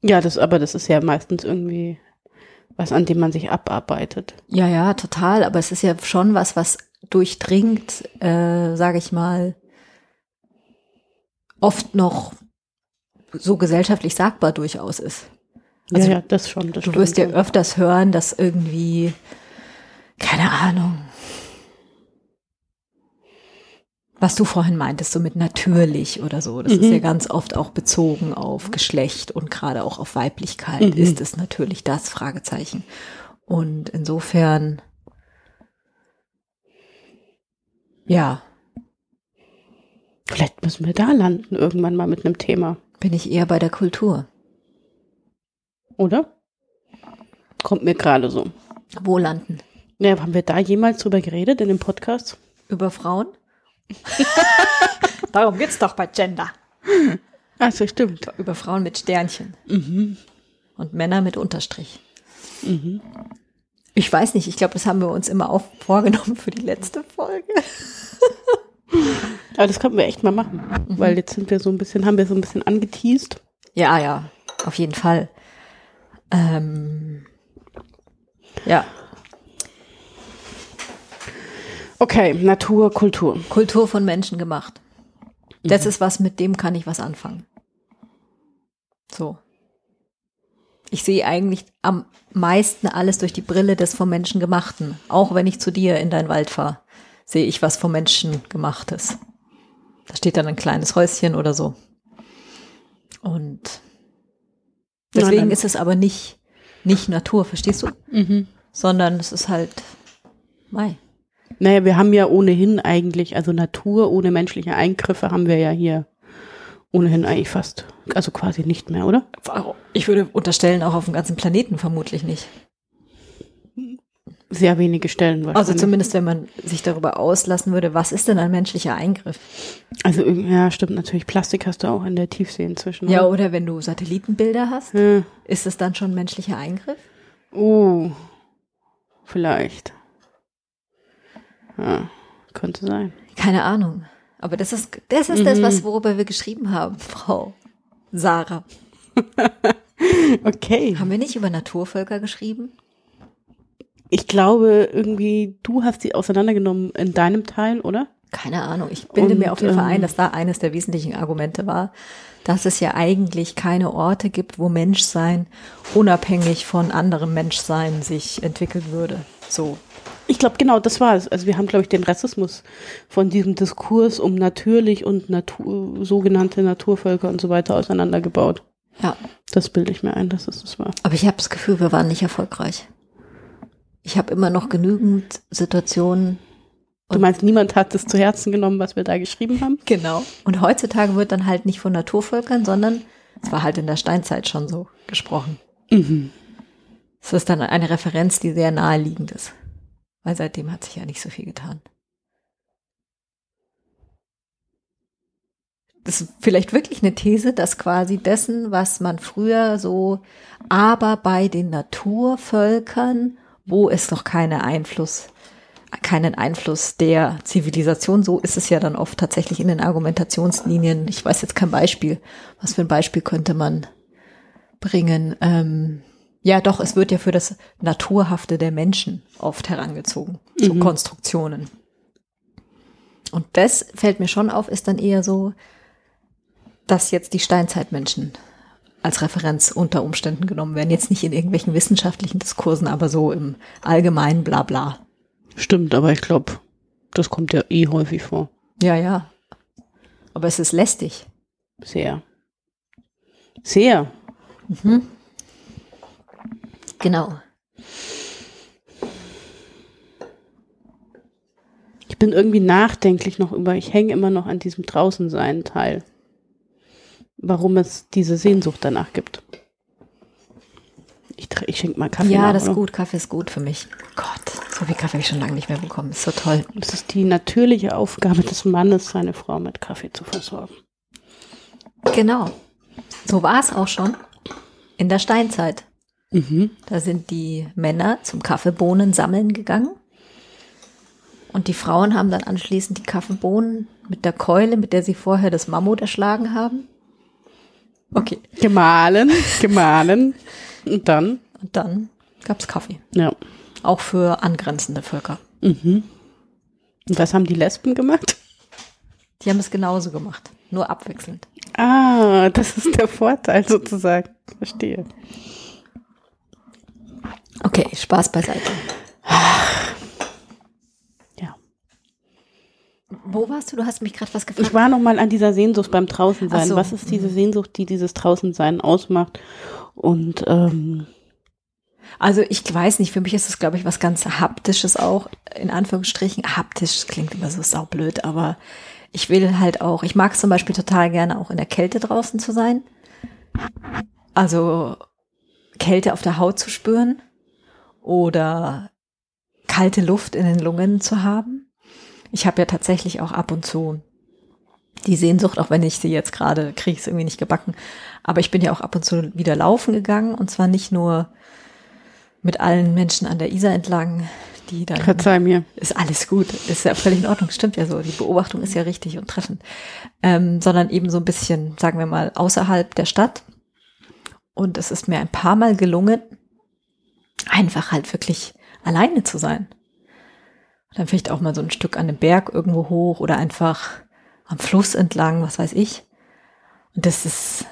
Ja, das, aber das ist ja meistens irgendwie was, an dem man sich abarbeitet. Ja, ja, total. Aber es ist ja schon was, was durchdringt, äh, sage ich mal, oft noch so gesellschaftlich sagbar durchaus ist. Also, ja, ja, das schon. Das du wirst ja öfters hören, dass irgendwie, keine Ahnung, was du vorhin meintest, so mit natürlich oder so. Das mhm. ist ja ganz oft auch bezogen auf Geschlecht und gerade auch auf Weiblichkeit. Mhm. Ist es natürlich das Fragezeichen. Und insofern, ja. Vielleicht müssen wir da landen, irgendwann mal mit einem Thema. Bin ich eher bei der Kultur. Oder? Kommt mir gerade so. Wo landen? Ja, haben wir da jemals drüber geredet in dem Podcast? Über Frauen? Darum geht's doch bei Gender. Also stimmt. Über Frauen mit Sternchen. Mhm. Und Männer mit Unterstrich. Mhm. Ich weiß nicht, ich glaube, das haben wir uns immer auch vorgenommen für die letzte Folge. Aber das könnten wir echt mal machen, mhm. weil jetzt sind wir so ein bisschen, haben wir so ein bisschen angeteased. Ja, ja, auf jeden Fall. Ähm, ja. Okay, Natur, Kultur. Kultur von Menschen gemacht. Das mhm. ist was, mit dem kann ich was anfangen. So. Ich sehe eigentlich am meisten alles durch die Brille des vom Menschen gemachten. Auch wenn ich zu dir in dein Wald fahre, sehe ich was vom Menschen gemachtes. Da steht dann ein kleines Häuschen oder so. Und deswegen Nein, ist es aber nicht, nicht Natur, verstehst du? Mhm. Sondern es ist halt Mai. Naja, wir haben ja ohnehin eigentlich, also Natur ohne menschliche Eingriffe haben wir ja hier ohnehin eigentlich fast, also quasi nicht mehr, oder? Ich würde unterstellen, auch auf dem ganzen Planeten vermutlich nicht. Sehr wenige Stellen wahrscheinlich. Also zumindest, wenn man sich darüber auslassen würde, was ist denn ein menschlicher Eingriff? Also ja, stimmt natürlich. Plastik hast du auch in der Tiefsee inzwischen. Ja, oder wenn du Satellitenbilder hast, ja. ist es dann schon ein menschlicher Eingriff? Oh, vielleicht. Ja, könnte sein. Keine Ahnung. Aber das ist, das ist mhm. das, was, worüber wir geschrieben haben, Frau Sarah. okay. Haben wir nicht über Naturvölker geschrieben? Ich glaube, irgendwie, du hast sie auseinandergenommen in deinem Teil, oder? Keine Ahnung. Ich bilde Und, mir auf jeden Fall ein, ähm, dass da eines der wesentlichen Argumente war, dass es ja eigentlich keine Orte gibt, wo Menschsein unabhängig von anderem Menschsein sich entwickeln würde. So. Ich glaube, genau, das war es. Also wir haben, glaube ich, den Rassismus von diesem Diskurs um natürlich und Natur, sogenannte Naturvölker und so weiter auseinandergebaut. Ja. Das bilde ich mir ein, dass es das war. Aber ich habe das Gefühl, wir waren nicht erfolgreich. Ich habe immer noch genügend Situationen. Du meinst, niemand hat es zu Herzen genommen, was wir da geschrieben haben? Genau. Und heutzutage wird dann halt nicht von Naturvölkern, sondern es war halt in der Steinzeit schon so gesprochen. Mhm. Es ist dann eine Referenz, die sehr naheliegend ist. Weil seitdem hat sich ja nicht so viel getan. Das ist vielleicht wirklich eine These, dass quasi dessen, was man früher so, aber bei den Naturvölkern, wo es noch keine Einfluss, keinen Einfluss der Zivilisation, so ist es ja dann oft tatsächlich in den Argumentationslinien. Ich weiß jetzt kein Beispiel. Was für ein Beispiel könnte man bringen? Ähm, ja, doch, es wird ja für das Naturhafte der Menschen oft herangezogen, so mhm. Konstruktionen. Und das fällt mir schon auf, ist dann eher so, dass jetzt die Steinzeitmenschen als Referenz unter Umständen genommen werden. Jetzt nicht in irgendwelchen wissenschaftlichen Diskursen, aber so im allgemeinen Blabla. Stimmt, aber ich glaube, das kommt ja eh häufig vor. Ja, ja. Aber es ist lästig. Sehr. Sehr. Mhm. Genau. Ich bin irgendwie nachdenklich noch über, ich hänge immer noch an diesem Draußensein Teil. Warum es diese Sehnsucht danach gibt. Ich, ich schenke mal Kaffee. Ja, nach, das ist oder? gut. Kaffee ist gut für mich. Gott, so viel Kaffee habe ich schon lange nicht mehr bekommen. Ist so toll. Das ist die natürliche Aufgabe des Mannes, seine Frau mit Kaffee zu versorgen. Genau. So war es auch schon in der Steinzeit. Mhm. Da sind die Männer zum Kaffeebohnen sammeln gegangen. Und die Frauen haben dann anschließend die Kaffeebohnen mit der Keule, mit der sie vorher das Mammut erschlagen haben. Okay. Gemahlen, gemahlen. Und dann, Und dann gab's Kaffee. ja. Auch für angrenzende Völker. Mhm. Und was haben die Lesben gemacht? Die haben es genauso gemacht. Nur abwechselnd. Ah, das ist der Vorteil sozusagen. Verstehe. Okay, Spaß beiseite. Ja. Wo warst du? Du hast mich gerade was gefragt. Ich war noch mal an dieser Sehnsucht beim Draußensein. So. Was ist diese Sehnsucht, die dieses Draußensein ausmacht? Und ähm, Also ich weiß nicht, für mich ist es, glaube ich, was ganz Haptisches auch, in Anführungsstrichen. Haptisch klingt immer so saublöd, aber ich will halt auch, ich mag zum Beispiel total gerne auch in der Kälte draußen zu sein. Also Kälte auf der Haut zu spüren oder kalte Luft in den Lungen zu haben. Ich habe ja tatsächlich auch ab und zu die Sehnsucht, auch wenn ich sie jetzt gerade kriege, es irgendwie nicht gebacken. Aber ich bin ja auch ab und zu wieder laufen gegangen und zwar nicht nur mit allen Menschen an der Isar entlang, die dann verzeih mir. ist alles gut, ist ja völlig in Ordnung, stimmt ja so. Die Beobachtung ist ja richtig und treffend, ähm, sondern eben so ein bisschen, sagen wir mal, außerhalb der Stadt. Und es ist mir ein paar Mal gelungen, einfach halt wirklich alleine zu sein. Und dann vielleicht auch mal so ein Stück an dem Berg irgendwo hoch oder einfach am Fluss entlang, was weiß ich. Und das ist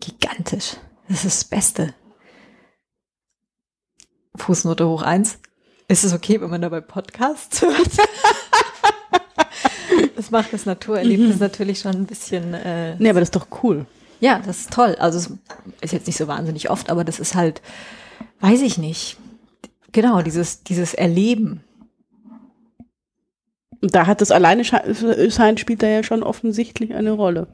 gigantisch. Das ist das Beste. Fußnote hoch eins. Ist es okay, wenn man dabei Podcasts hört? das macht das Naturerlebnis natürlich schon ein bisschen. Äh, Nee, aber das ist doch cool. ja, das ist toll. Also es ist jetzt nicht so wahnsinnig oft, aber das ist halt, weiß ich nicht. Genau, dieses, dieses Erleben. Da hat das alleine Sche- sein spielt da ja schon offensichtlich eine Rolle.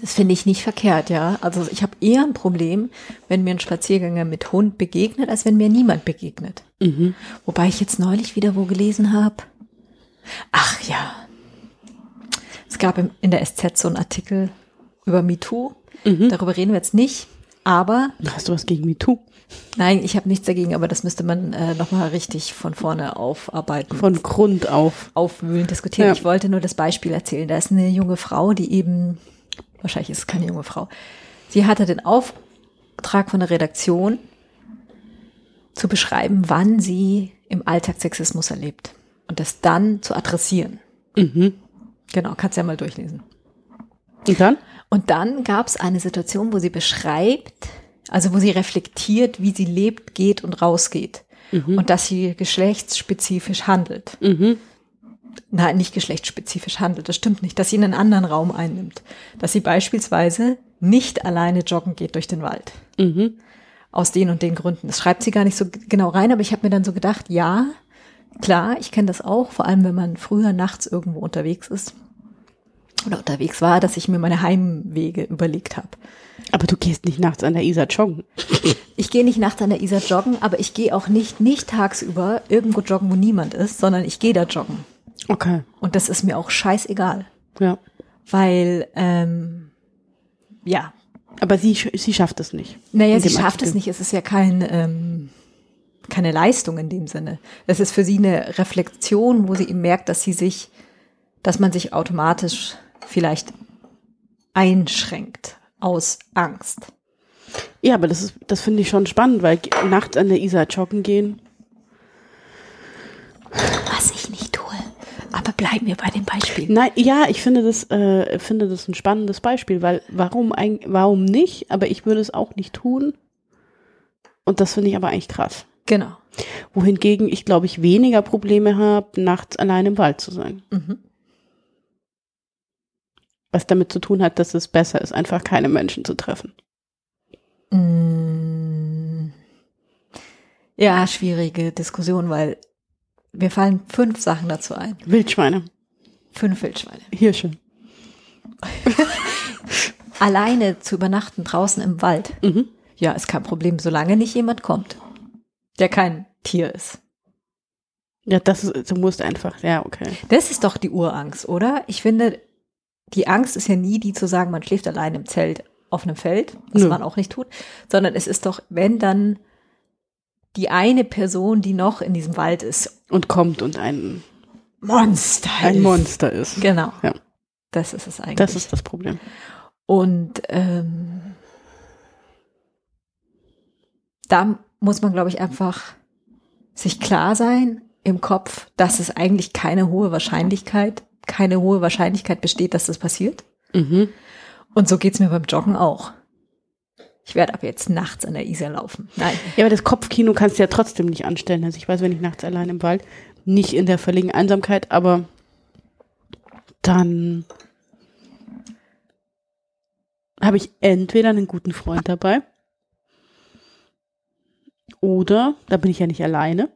Das finde ich nicht verkehrt, ja. Also ich habe eher ein Problem, wenn mir ein Spaziergänger mit Hund begegnet, als wenn mir niemand begegnet. Mhm. Wobei ich jetzt neulich wieder wo gelesen habe. Ach ja. Es gab in der SZ so einen Artikel über MeToo. Darüber reden wir jetzt nicht. Aber, Hast du was gegen MeToo? nein, ich habe nichts dagegen, aber das müsste man äh, nochmal richtig von vorne aufarbeiten. Von Grund auf. aufwühlen, diskutieren. Ja. Ich wollte nur das Beispiel erzählen. Da ist eine junge Frau, die eben, wahrscheinlich ist es keine junge Frau, sie hatte den Auftrag von der Redaktion zu beschreiben, wann sie im Alltag Sexismus erlebt und das dann zu adressieren. Mhm. Genau, kannst ja mal durchlesen. Und dann? Und dann gab es eine Situation, wo sie beschreibt, also wo sie reflektiert, wie sie lebt, geht und rausgeht. Und dass sie geschlechtsspezifisch handelt. Mhm. Nein, nicht geschlechtsspezifisch handelt, das stimmt nicht, dass sie einen anderen Raum einnimmt. Dass sie beispielsweise nicht alleine joggen geht durch den Wald. Mhm. Aus den und den Gründen. Das schreibt sie gar nicht so genau rein, aber ich habe mir dann so gedacht, ja, klar, ich kenne das auch, vor allem wenn man früher nachts irgendwo unterwegs ist oder unterwegs war, dass ich mir meine Heimwege überlegt habe. Aber du gehst nicht nachts an der Isar joggen. Ich gehe nicht nachts an der Isar joggen, aber ich gehe auch nicht, nicht tagsüber irgendwo joggen, wo niemand ist, sondern ich gehe da joggen. Okay. Und das ist mir auch scheißegal. Ja. Weil, ähm, ja, Aber sie, sie schafft es nicht. naja, sie schafft es Artikel. nicht. Es ist ja kein, ähm, keine Leistung in dem Sinne. Es ist für sie eine Reflexion, wo sie eben merkt, dass sie sich, dass man sich automatisch vielleicht einschränkt aus Angst. Ja, aber das ist, das finde ich schon spannend, weil nachts an der Isar joggen gehen. Was ich nicht tue. Aber bleiben wir bei dem Beispiel. Nein, ja, ich finde das, äh, finde das ein spannendes Beispiel, weil warum, ein, warum nicht? Aber ich würde es auch nicht tun. Und das finde ich aber eigentlich krass. Genau. Wohingegen ich, glaube ich, weniger Probleme habe, nachts allein im Wald zu sein. Mhm. Was damit zu tun hat, dass es besser ist, einfach keine Menschen zu treffen. Mm. Ja, schwierige Diskussion, weil mir fallen fünf Sachen dazu ein. Wildschweine, Fünf Wildschweine. Hirsche. Alleine zu übernachten draußen im Wald Mhm. Ja, ist kein Problem, solange nicht jemand kommt, der kein Tier ist. Ja, das ist, du musst einfach, ja, okay. Das ist doch die Urangst, oder? Ich finde, die Angst ist ja nie die zu sagen, man schläft allein im Zelt auf einem Feld, was Nö. man auch nicht tut, sondern es ist doch, wenn dann die eine Person, die noch in diesem Wald ist, Und kommt und ein, Monster ein ist. Monster ist. Genau. Ja. Das ist es eigentlich. Das ist das Problem. Und ähm, da muss man, glaube ich, einfach sich klar sein im Kopf, dass es eigentlich keine hohe Wahrscheinlichkeit, keine hohe Wahrscheinlichkeit besteht, dass das passiert. Mhm. Und so geht's mir beim Joggen auch. Ich werde ab jetzt nachts an der Isar laufen. Nein. Ja, aber das Kopfkino kannst du ja trotzdem nicht anstellen. Also ich weiß, wenn ich nachts allein im Wald, nicht in der völligen Einsamkeit, aber dann habe ich entweder einen guten Freund dabei oder, da bin ich ja nicht alleine,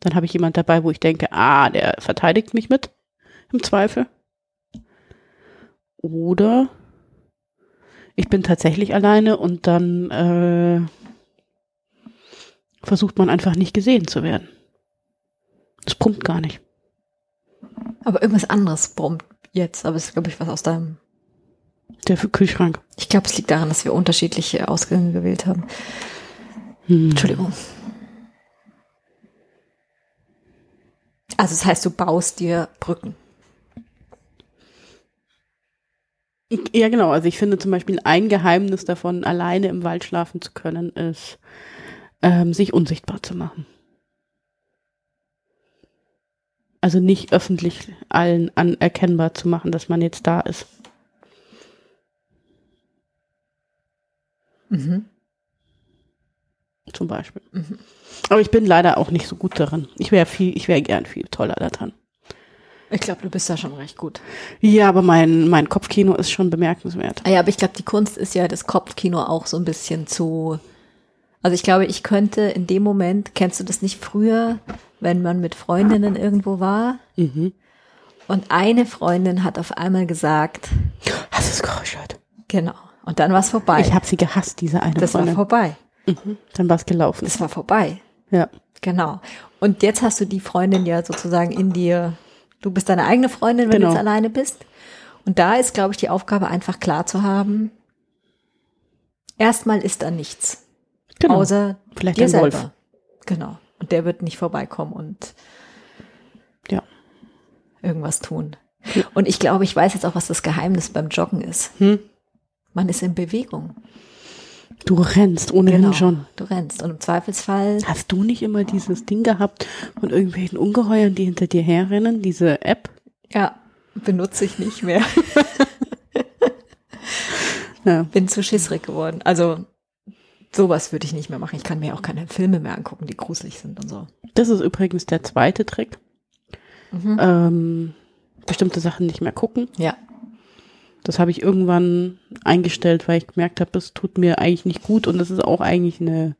dann habe ich jemand dabei, wo ich denke, ah, der verteidigt mich mit, im Zweifel. Oder ich bin tatsächlich alleine und dann äh, versucht man einfach nicht gesehen zu werden. Das brummt gar nicht. Aber irgendwas anderes brummt jetzt. Aber es ist, glaube ich, was aus deinem. Der Kühlschrank. Ich glaube, es liegt daran, dass wir unterschiedliche Ausgänge gewählt haben. Hm. Entschuldigung. Also das heißt, du baust dir Brücken. Ja, genau. Also ich finde zum Beispiel ein Geheimnis davon, alleine im Wald schlafen zu können, ist, ähm, sich unsichtbar zu machen. Also nicht öffentlich allen anerkennbar zu machen, dass man jetzt da ist. Mhm. Zum Beispiel. Mhm. Aber ich bin leider auch nicht so gut darin. Ich wäre viel, ich wäre gern viel toller daran. Ich glaube, du bist da schon recht gut. Ja, aber mein, mein Kopfkino ist schon bemerkenswert. Ah ja, aber ich glaube, die Kunst ist ja das Kopfkino auch so ein bisschen zu. Also ich glaube, ich könnte in dem Moment, kennst du das nicht früher, wenn man mit Freundinnen irgendwo war Mhm. und eine Freundin hat auf einmal gesagt, Hast du es geräuschert? genau, und dann war es vorbei. Ich habe sie gehasst, diese eine das war Freundin. vorbei. Mhm. Dann war es gelaufen. Das war vorbei. Ja. Genau. Und jetzt hast du die Freundin ja sozusagen in dir. Du bist deine eigene Freundin, wenn Genau. du jetzt alleine bist. Und da ist, glaube ich, die Aufgabe einfach klar zu haben. Erstmal ist da nichts. Genau. Außer Vielleicht dir selber. Wolf. Genau. Und der wird nicht vorbeikommen und Ja. irgendwas tun. Und ich glaube, ich weiß jetzt auch, was das Geheimnis beim Joggen ist. Hm? Man ist in Bewegung. Du rennst ohnehin Genau. schon. Du rennst. Und im Zweifelsfall, Hast du nicht immer dieses Ding gehabt von irgendwelchen Ungeheuern, die hinter dir herrennen, diese App? ja, benutze ich nicht mehr. Ja. Bin zu schissrig geworden. Also, sowas würde ich nicht mehr machen. Ich kann mir auch keine Filme mehr angucken, die gruselig sind und so. Das ist übrigens der zweite Trick. Mhm. Ähm, bestimmte Sachen nicht mehr gucken. Ja. Das habe ich irgendwann eingestellt, weil ich gemerkt habe, das tut mir eigentlich nicht gut und das ist auch eigentlich eine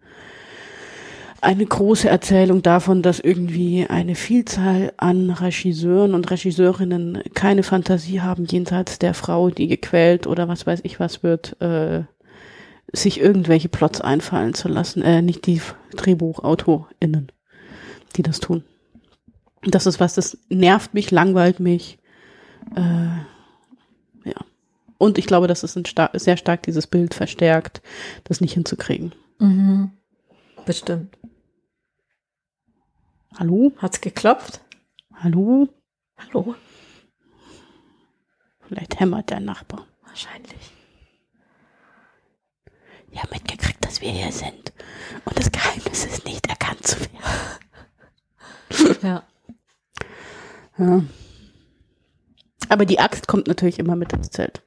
eine große Erzählung davon, dass irgendwie eine Vielzahl an Regisseuren und Regisseurinnen keine Fantasie haben, jenseits der Frau, die gequält oder was weiß ich was wird, äh, sich irgendwelche Plots einfallen zu lassen. Äh, nicht die DrehbuchautorInnen, die das tun. Das ist was, das nervt mich, langweilt mich. Äh. Und ich glaube, dass es ein star sehr stark dieses Bild verstärkt, das nicht hinzukriegen. Mhm. Bestimmt. Hallo? Hat's geklopft? Hallo? Hallo? Vielleicht hämmert der Nachbar. Wahrscheinlich. Ja, mitgekriegt, dass wir hier sind. Und das Geheimnis ist nicht erkannt zu werden. Ja. Ja. Aber die Axt kommt natürlich immer mit ins Zelt.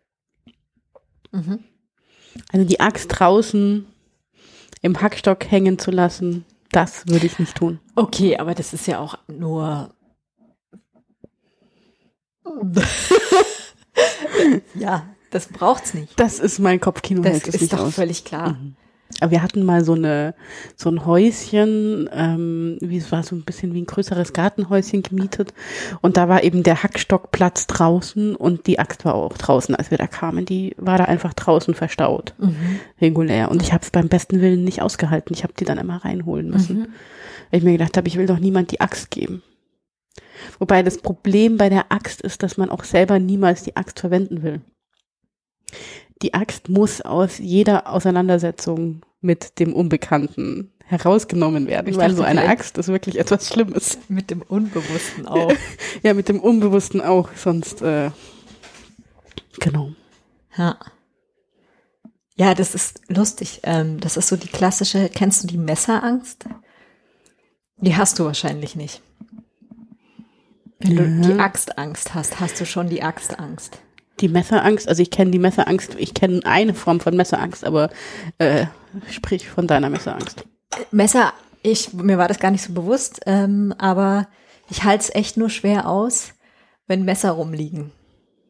Mhm. Also die Axt draußen im Hackstock hängen zu lassen, das würde ich nicht tun. Okay, aber das ist ja auch nur. ja, das braucht's nicht. Das ist mein Kopfkino. Das ist doch völlig klar. Mhm. Wir hatten mal so eine so ein Häuschen, ähm, wie es war so ein bisschen wie ein größeres Gartenhäuschen gemietet und da war eben der Hackstockplatz draußen und die Axt war auch draußen, als wir da kamen. Die war da einfach draußen verstaut, Mhm. regulär. Und ich habe es beim besten Willen nicht ausgehalten. Ich habe die dann immer reinholen müssen, Mhm. weil ich mir gedacht habe, ich will doch niemand die Axt geben. Wobei das Problem bei der Axt ist, dass man auch selber niemals die Axt verwenden will. Die Axt muss aus jeder Auseinandersetzung mit dem Unbekannten herausgenommen werden, Ich weil dachte so eine Axt ist wirklich etwas Schlimmes. Mit dem Unbewussten auch. Ja, mit dem Unbewussten auch, sonst, äh, genau. Ja. Ja, das ist lustig. Ähm, das ist so die klassische, kennst du die Messerangst? Die hast du wahrscheinlich nicht. Wenn du Ja. die Axtangst hast, hast du schon die Axtangst. Die Messerangst, also ich kenne die Messerangst, ich kenne eine Form von Messerangst, aber äh, sprich von deiner Messerangst. Messer, ich, mir war das gar nicht so bewusst, ähm, aber ich halte es echt nur schwer aus, wenn Messer rumliegen.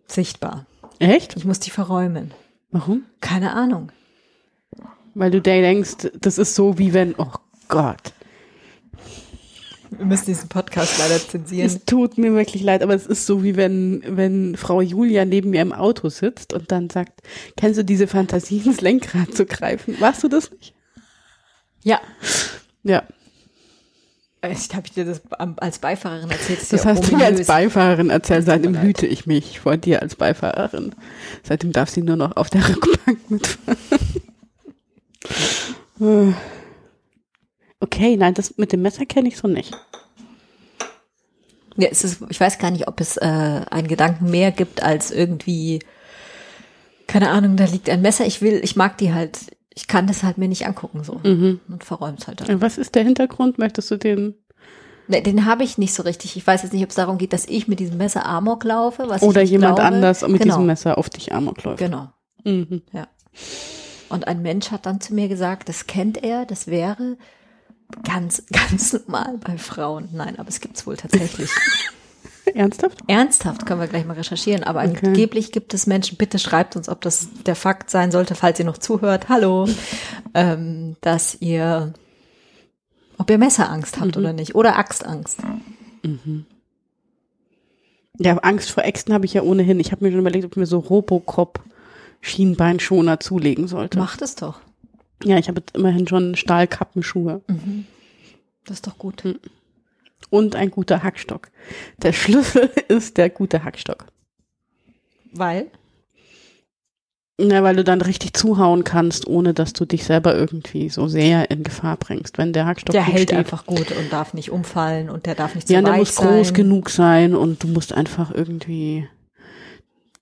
Sichtbar. Echt? Ich muss die verräumen. Warum? Keine Ahnung. Weil du dir denkst, das ist so wie wenn, oh Gott, Wir müssen diesen Podcast leider zensieren. es tut mir wirklich leid, aber es ist so wie wenn, wenn Frau Julia neben mir im Auto sitzt und dann sagt, kennst du diese Fantasie, ins Lenkrad zu greifen? Warst du das nicht? Ja, Ja, ich habe ich dir das als Beifahrerin erzählt. das ja hast du mir als. Beifahrerin erzählt, seitdem hüte ich mich vor dir als Beifahrerin. Seitdem darf sie nur noch auf der Rückbank mitfahren. Okay, nein, das mit dem Messer kenne ich so nicht. Ja, es ist, ich weiß gar nicht, ob es äh, einen Gedanken mehr gibt als irgendwie, keine Ahnung, da liegt ein Messer. Ich will, ich mag die halt, ich kann das halt mir nicht angucken so Mhm. und verräum's halt dann. Was ist der Hintergrund? Möchtest du den Ne, den habe ich nicht so richtig. Ich weiß jetzt nicht, ob es darum geht, dass ich mit diesem Messer Amok laufe, was oder jemand glaube. anders mit genau, diesem Messer auf dich Amok läuft? Genau, Mhm. ja. Und ein Mensch hat dann zu mir gesagt, das kennt er, das wäre ganz, ganz normal bei Frauen. Nein, aber es gibt's wohl tatsächlich. Ernsthaft? Ernsthaft können wir gleich mal recherchieren, aber Okay. angeblich gibt es Menschen, bitte schreibt uns, ob das der Fakt sein sollte, falls ihr noch zuhört, hallo, ähm, dass ihr, ob ihr Messerangst habt oder nicht, oder Axtangst. Ja, Angst vor Äxten habe ich ja ohnehin. Ich habe mir schon überlegt, ob ich mir so Robocop Schienbeinschoner zulegen sollte. Macht es doch. Ja, ich habe jetzt immerhin schon Stahlkappenschuhe Das ist doch gut. und ein guter Hackstock. Der Schlüssel ist der gute Hackstock. Weil? Na, weil du dann richtig zuhauen kannst, ohne dass du dich selber irgendwie so sehr in Gefahr bringst. Wenn der Hackstock Der hält steht, einfach gut und darf nicht umfallen und der darf nicht zu ja, der weich muss sein. groß genug sein und du musst einfach irgendwie,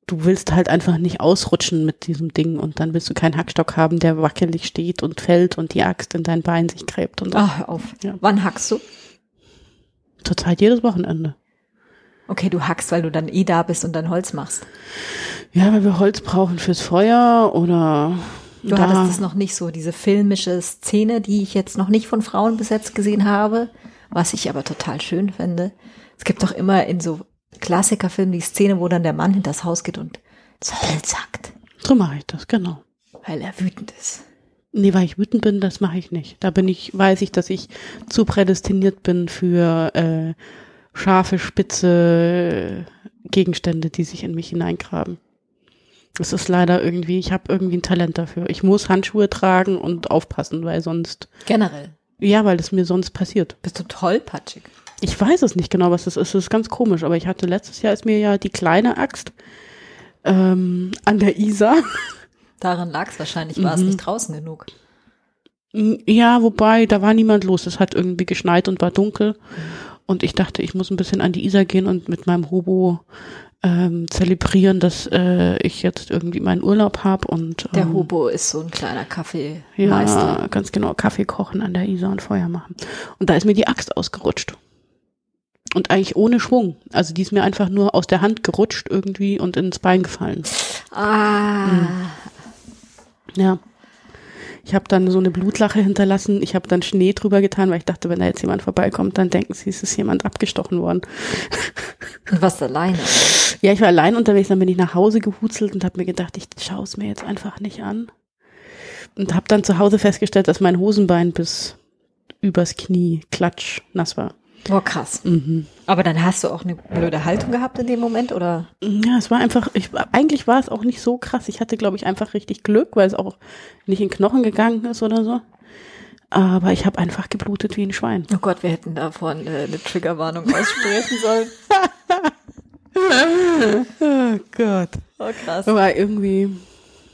du willst halt einfach nicht ausrutschen mit diesem Ding und dann willst du keinen Hackstock haben, der wackelig steht und fällt und die Axt in dein Bein sich gräbt und. Ach, hör auf. Ja. Wann hackst du? Zurzeit jedes Wochenende. Okay, du hackst, weil du dann eh da bist und dann Holz machst. Ja, weil wir Holz brauchen fürs Feuer oder Du da. hattest es noch nicht so, diese filmische Szene, die ich jetzt noch nicht von Frauen besetzt gesehen habe, was ich aber total schön finde. Es gibt doch immer in so Klassikerfilmen die Szene, wo dann der Mann hinters Haus geht und das Holz hackt, So mache ich das, genau. weil er wütend ist. Nee, weil ich wütend bin, das mache ich nicht. Da bin ich, weiß ich, dass ich zu prädestiniert bin für äh, scharfe, spitze Gegenstände, die sich in mich hineingraben. Das ist leider irgendwie, ich habe irgendwie ein Talent dafür. Ich muss Handschuhe tragen und aufpassen, weil sonst, Generell. ja, weil es mir sonst passiert. Bist du tollpatschig. Ich weiß es nicht genau, was das ist. Das ist ganz komisch, aber ich hatte letztes Jahr ist mir ja die kleine Axt ähm, an der Isar. Daran lag es wahrscheinlich, war es Mhm. nicht draußen genug. Ja, wobei, da war niemand los. Es hat irgendwie geschneit und war dunkel. Und ich dachte, ich muss ein bisschen an die Isar gehen und mit meinem Hobo ähm, zelebrieren, dass äh, ich jetzt irgendwie meinen Urlaub habe und Der ähm, Hobo ist so ein kleiner Kaffeemeister. ja, ganz genau, Kaffee kochen an der Isar und Feuer machen. Und da ist mir die Axt ausgerutscht. Und eigentlich ohne Schwung. Also die ist mir einfach nur aus der Hand gerutscht irgendwie und ins Bein gefallen. Ah, Ja. Ich habe dann so eine Blutlache hinterlassen. Ich habe dann Schnee drüber getan, weil ich dachte, wenn da jetzt jemand vorbeikommt, dann denken sie, es ist jemand abgestochen worden. und was alleine. Ja, ich war allein unterwegs, dann bin ich nach Hause gehuzelt und habe mir gedacht, ich schaue es mir jetzt einfach nicht an. Und habe dann zu Hause festgestellt, dass mein Hosenbein bis übers Knie klatsch nass war. Boah, krass. Mhm. Aber dann hast du auch eine blöde Haltung gehabt in dem Moment, oder? Ja, es war einfach, ich, eigentlich war es auch nicht so krass. Ich hatte, glaube ich, einfach richtig Glück, weil es auch nicht in Knochen gegangen ist oder so. Aber ich habe einfach geblutet wie ein Schwein. Oh Gott, wir hätten davon äh, eine Triggerwarnung aussprechen sollen. Oh Gott. Oh, krass. Aber irgendwie,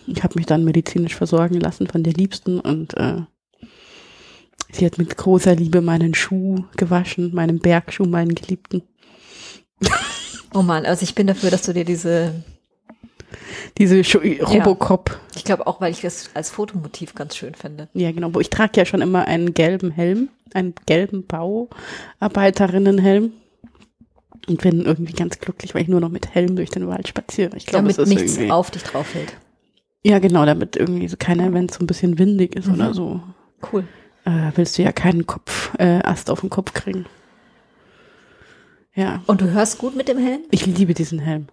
ich habe mich dann medizinisch versorgen lassen von der Liebsten und äh, sie hat mit großer Liebe meinen Schuh gewaschen, meinen Bergschuh, meinen Geliebten. Oh Mann, also ich bin dafür, dass du dir diese, Diese Schu Robocop. ich glaube auch, weil ich das als Fotomotiv ganz schön finde. Ja, genau. Ich trage ja schon immer einen gelben Helm, einen gelben Bauarbeiterinnenhelm. Und bin irgendwie ganz glücklich, weil ich nur noch mit Helm durch den Wald spaziere. Ich glaube, Damit nichts irgendwie. auf dich drauf fällt. Ja, genau, damit irgendwie so keiner, wenn es so ein bisschen windig ist oder so, Cool. Äh, willst du ja keinen Kopf, äh, Ast auf den Kopf kriegen. Ja, Und du hörst gut mit dem Helm? ich liebe diesen Helm.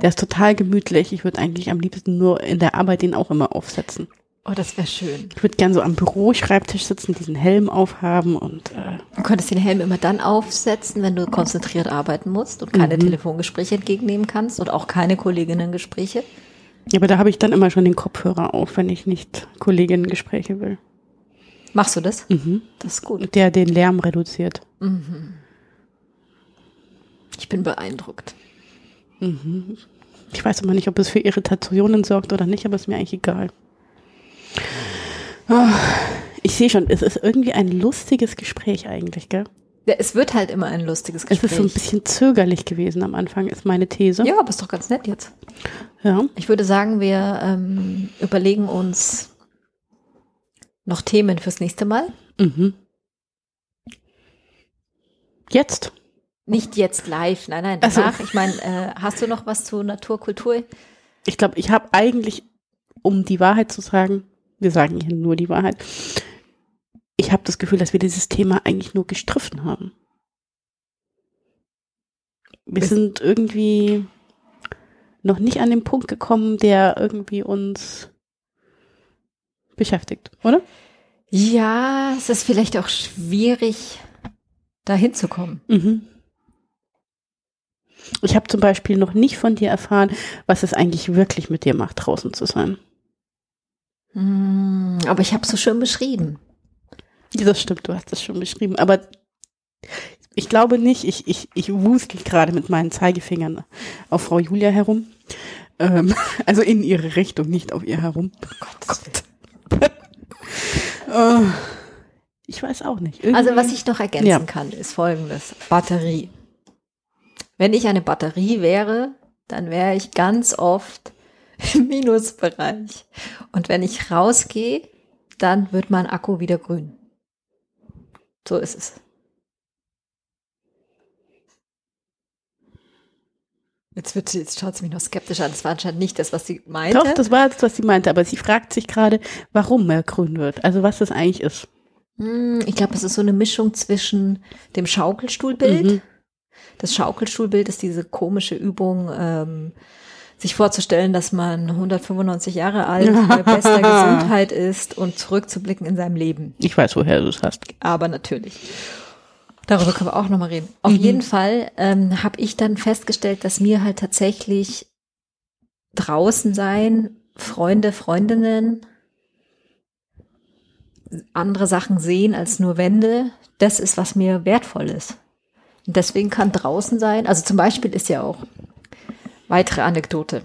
Der ist total gemütlich. Ich würde eigentlich am liebsten nur in der Arbeit den auch immer aufsetzen. Oh, das wäre schön. Ich würde gern so am Büroschreibtisch sitzen, diesen Helm aufhaben und äh, Du könntest den Helm immer dann aufsetzen, wenn du konzentriert arbeiten musst und keine Telefongespräche entgegennehmen kannst und auch keine Kolleginnengespräche. ja, aber da habe ich dann immer schon den Kopfhörer auf, wenn ich nicht Kolleginnen-Gespräche will. Machst du das? Mhm. Das ist gut. Der den Lärm reduziert. Ich bin beeindruckt. Ich weiß aber nicht, ob es für Irritationen sorgt oder nicht, aber ist mir eigentlich egal. Ah, Ich sehe schon, es ist irgendwie ein lustiges Gespräch eigentlich, gell? Ja, es wird halt immer ein lustiges Es ist so ein Gespräch. bisschen zögerlich gewesen am Anfang, ist meine These. Ja, aber ist doch ganz nett jetzt. Ja. Ich würde sagen, wir ähm, überlegen uns noch Themen fürs nächste Mal. Mhm. Jetzt? Nicht jetzt live, nein, nein, danach. Ich meine, äh, hast du noch was zu Naturkultur? Ich glaube, ich habe eigentlich, um die Wahrheit zu sagen, wir sagen hier nur die Wahrheit, ich habe das Gefühl, dass wir dieses Thema eigentlich nur gestriffen haben. Wir sind irgendwie noch nicht an den Punkt gekommen, der irgendwie uns beschäftigt, oder? Ja, es ist vielleicht auch schwierig, da hinzukommen. Mhm. Ich habe zum Beispiel noch nicht von dir erfahren, was es eigentlich wirklich mit dir macht, draußen zu sein. Hm, aber ich habe es so schön beschrieben. Das stimmt, du hast das schon beschrieben. Aber ich glaube nicht, ich, ich, ich wusel gerade mit meinen Zeigefingern auf Frau Julia herum. Ähm, also in ihre Richtung, nicht auf ihr herum. Gott. Äh, ich weiß auch nicht. Irgendwie- Also was ich noch ergänzen Ja. kann, ist folgendes. Batterie. Wenn ich eine Batterie wäre, dann wäre ich ganz oft im Minusbereich. Und wenn ich rausgehe, dann wird mein Akku wieder grün. So ist es. Jetzt, wird, jetzt schaut sie mich noch skeptisch an. Das war anscheinend nicht das, was sie meinte. Doch, das war das, was sie meinte. Aber sie fragt sich gerade, warum er grün wird. Also was das eigentlich ist. Hm, Ich glaube, es ist so eine Mischung zwischen dem Schaukelstuhlbild. Mhm. Das Schaukelstuhlbild ist diese komische Übung, ähm, sich vorzustellen, dass man 195 Jahre alt, bei bester Gesundheit ist und zurückzublicken in seinem Leben. Ich weiß, woher du es hast. Aber natürlich. Darüber können wir auch nochmal reden. Auf jeden Fall ähm, habe ich dann festgestellt, dass mir halt tatsächlich draußen sein, Freunde, Freundinnen, andere Sachen sehen als nur Wände, das ist, was mir wertvoll ist. Und deswegen kann draußen sein, also zum Beispiel ist ja auch weitere Anekdote.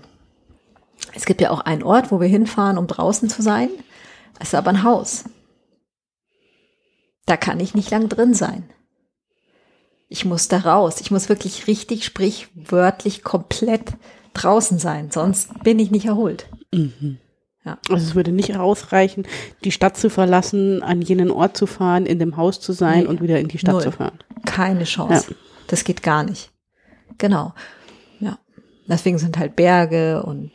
Es gibt ja auch einen Ort, wo wir hinfahren, um draußen zu sein. Es ist aber ein Haus. Da kann ich nicht lang drin sein. Ich muss da raus. Ich muss wirklich richtig, sprichwörtlich komplett draußen sein. Sonst bin ich nicht erholt. Also es würde nicht ausreichen, die Stadt zu verlassen, an jenen Ort zu fahren, in dem Haus zu sein Nee. und wieder in die Stadt Null. zu fahren. Keine Chance. Ja. Das geht gar nicht. Genau. Ja. Deswegen sind halt Berge und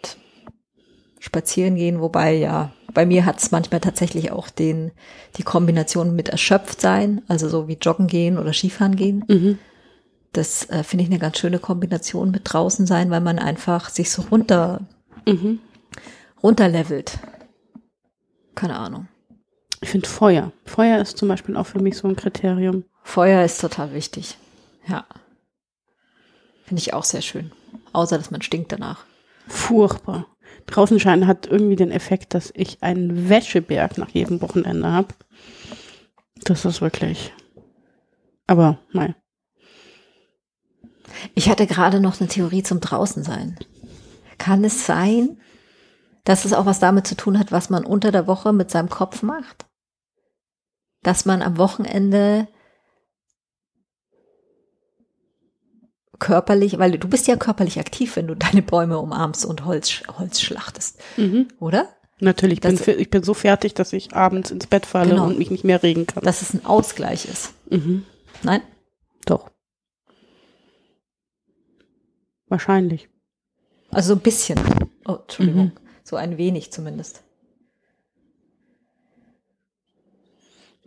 spazieren gehen, wobei ja, bei mir hat es manchmal tatsächlich auch den, die Kombination mit erschöpft sein, also so wie joggen gehen oder Skifahren gehen. Mhm. Das äh, finde ich eine ganz schöne Kombination mit draußen sein, weil man einfach sich so runter, Mhm. runterlevelt. keine Ahnung. Ich finde Feuer. Feuer ist zum Beispiel auch für mich so ein Kriterium. Feuer ist total wichtig. Ja. Finde ich auch sehr schön. Außer, dass man stinkt danach. Furchtbar. Draußen scheinen hat irgendwie den Effekt, dass ich einen Wäscheberg nach jedem Wochenende habe. Das ist wirklich. Aber nein. Ich hatte gerade noch eine Theorie zum Draußensein. Kann es sein, dass es auch was damit zu tun hat, was man unter der Woche mit seinem Kopf macht? Dass man am Wochenende körperlich, weil du bist ja körperlich aktiv, wenn du deine Bäume umarmst und Holz, Holz schlachtest, Mhm. oder? Natürlich, ich bin, ich bin so fertig, dass ich abends ins Bett falle Genau. und mich nicht mehr regen kann. Dass es ein Ausgleich ist. Mhm. Nein? Doch. Wahrscheinlich. Also so ein bisschen. Oh, Entschuldigung. Mhm. So ein wenig zumindest.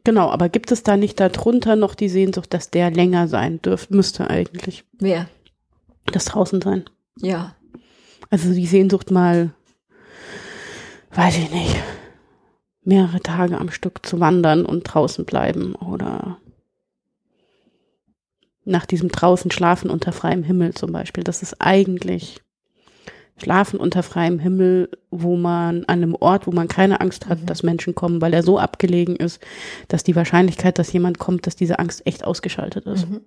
Genau, aber gibt es da nicht darunter noch die Sehnsucht, dass der länger sein dürfte, müsste eigentlich Wer? das draußen sein? Ja. Also die Sehnsucht mal, weiß ich nicht, mehrere Tage am Stück zu wandern und draußen bleiben oder nach diesem draußen schlafen unter freiem Himmel zum Beispiel. Das ist eigentlich Schlafen unter freiem Himmel, wo man an einem Ort, wo man keine Angst hat, Mhm. dass Menschen kommen, weil er so abgelegen ist, dass die Wahrscheinlichkeit, dass jemand kommt, dass diese Angst echt ausgeschaltet ist. Mhm.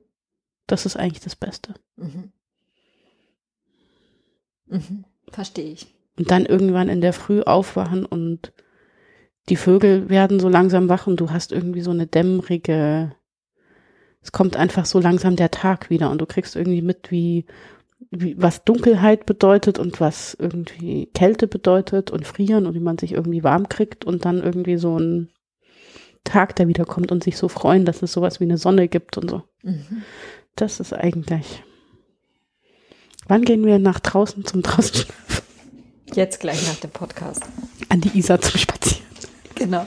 Das ist eigentlich das Beste. Mhm. Mhm. Verstehe ich. Und dann irgendwann in der Früh aufwachen und die Vögel werden so langsam wach und du hast irgendwie so eine dämmerige, es kommt einfach so langsam der Tag wieder und du kriegst irgendwie mit, wie, wie was Dunkelheit bedeutet und was irgendwie Kälte bedeutet und Frieren und wie man sich irgendwie warm kriegt und dann irgendwie so ein Tag, der wieder kommt und sich so freuen, dass es sowas wie eine Sonne gibt und so. Mhm. Das ist eigentlich. Wann gehen wir nach draußen zum draußen Jetzt gleich nach dem Podcast. an die Isar zum Spazieren? Genau.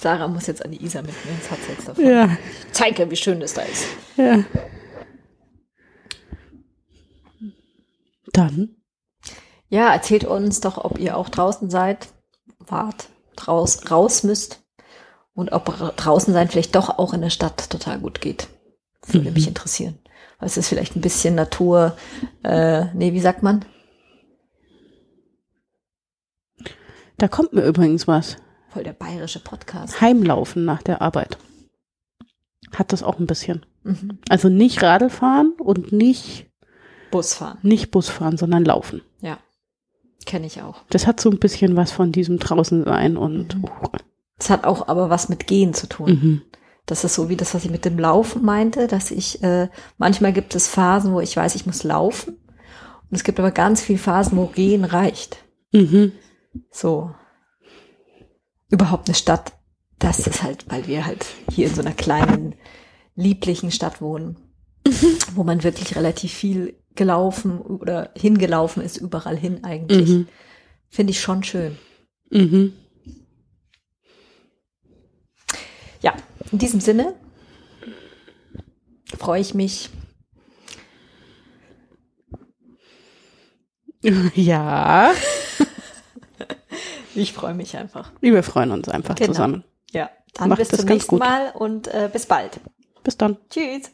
Sarah muss jetzt an die Isar mit mir, das hat sie jetzt davon. Ja, Zeige, wie schön es da ist. ja. Dann, Ja, erzählt uns doch, ob ihr auch draußen seid, wart, draus, raus müsst und ob ra- draußen sein vielleicht doch auch in der Stadt total gut geht. Würde Mhm. mich interessieren. Weil es ist vielleicht ein bisschen Natur, äh, nee, wie sagt man? da kommt mir übrigens was. Voll der bayerische Podcast. Heimlaufen nach der Arbeit. Hat das auch ein bisschen. Mhm. Also nicht Radl fahren und nicht, Busfahren, nicht Bus fahren, sondern laufen. ja. Kenne ich auch. Das hat so ein bisschen was von diesem draußen sein und, Mhm. oh, Es hat auch aber was mit Gehen zu tun. mhm. Das ist so wie das, was ich mit dem Laufen meinte, dass ich, äh, manchmal gibt es Phasen, wo ich weiß, ich muss laufen. Und es gibt aber ganz viele Phasen, wo Gehen reicht. Mhm. So. Überhaupt eine Stadt, das ist halt, weil wir halt hier in so einer kleinen, lieblichen Stadt wohnen, wo man wirklich relativ viel gelaufen oder hingelaufen ist, überall hin eigentlich. Mhm. Finde ich schon schön. Mhm. Ja, in diesem Sinne freue ich mich Ja, Ich freue mich einfach. wir freuen uns einfach Genau. zusammen. Ja, dann Macht bis zum nächsten gut. Mal und äh, bis bald. Bis dann. Tschüss.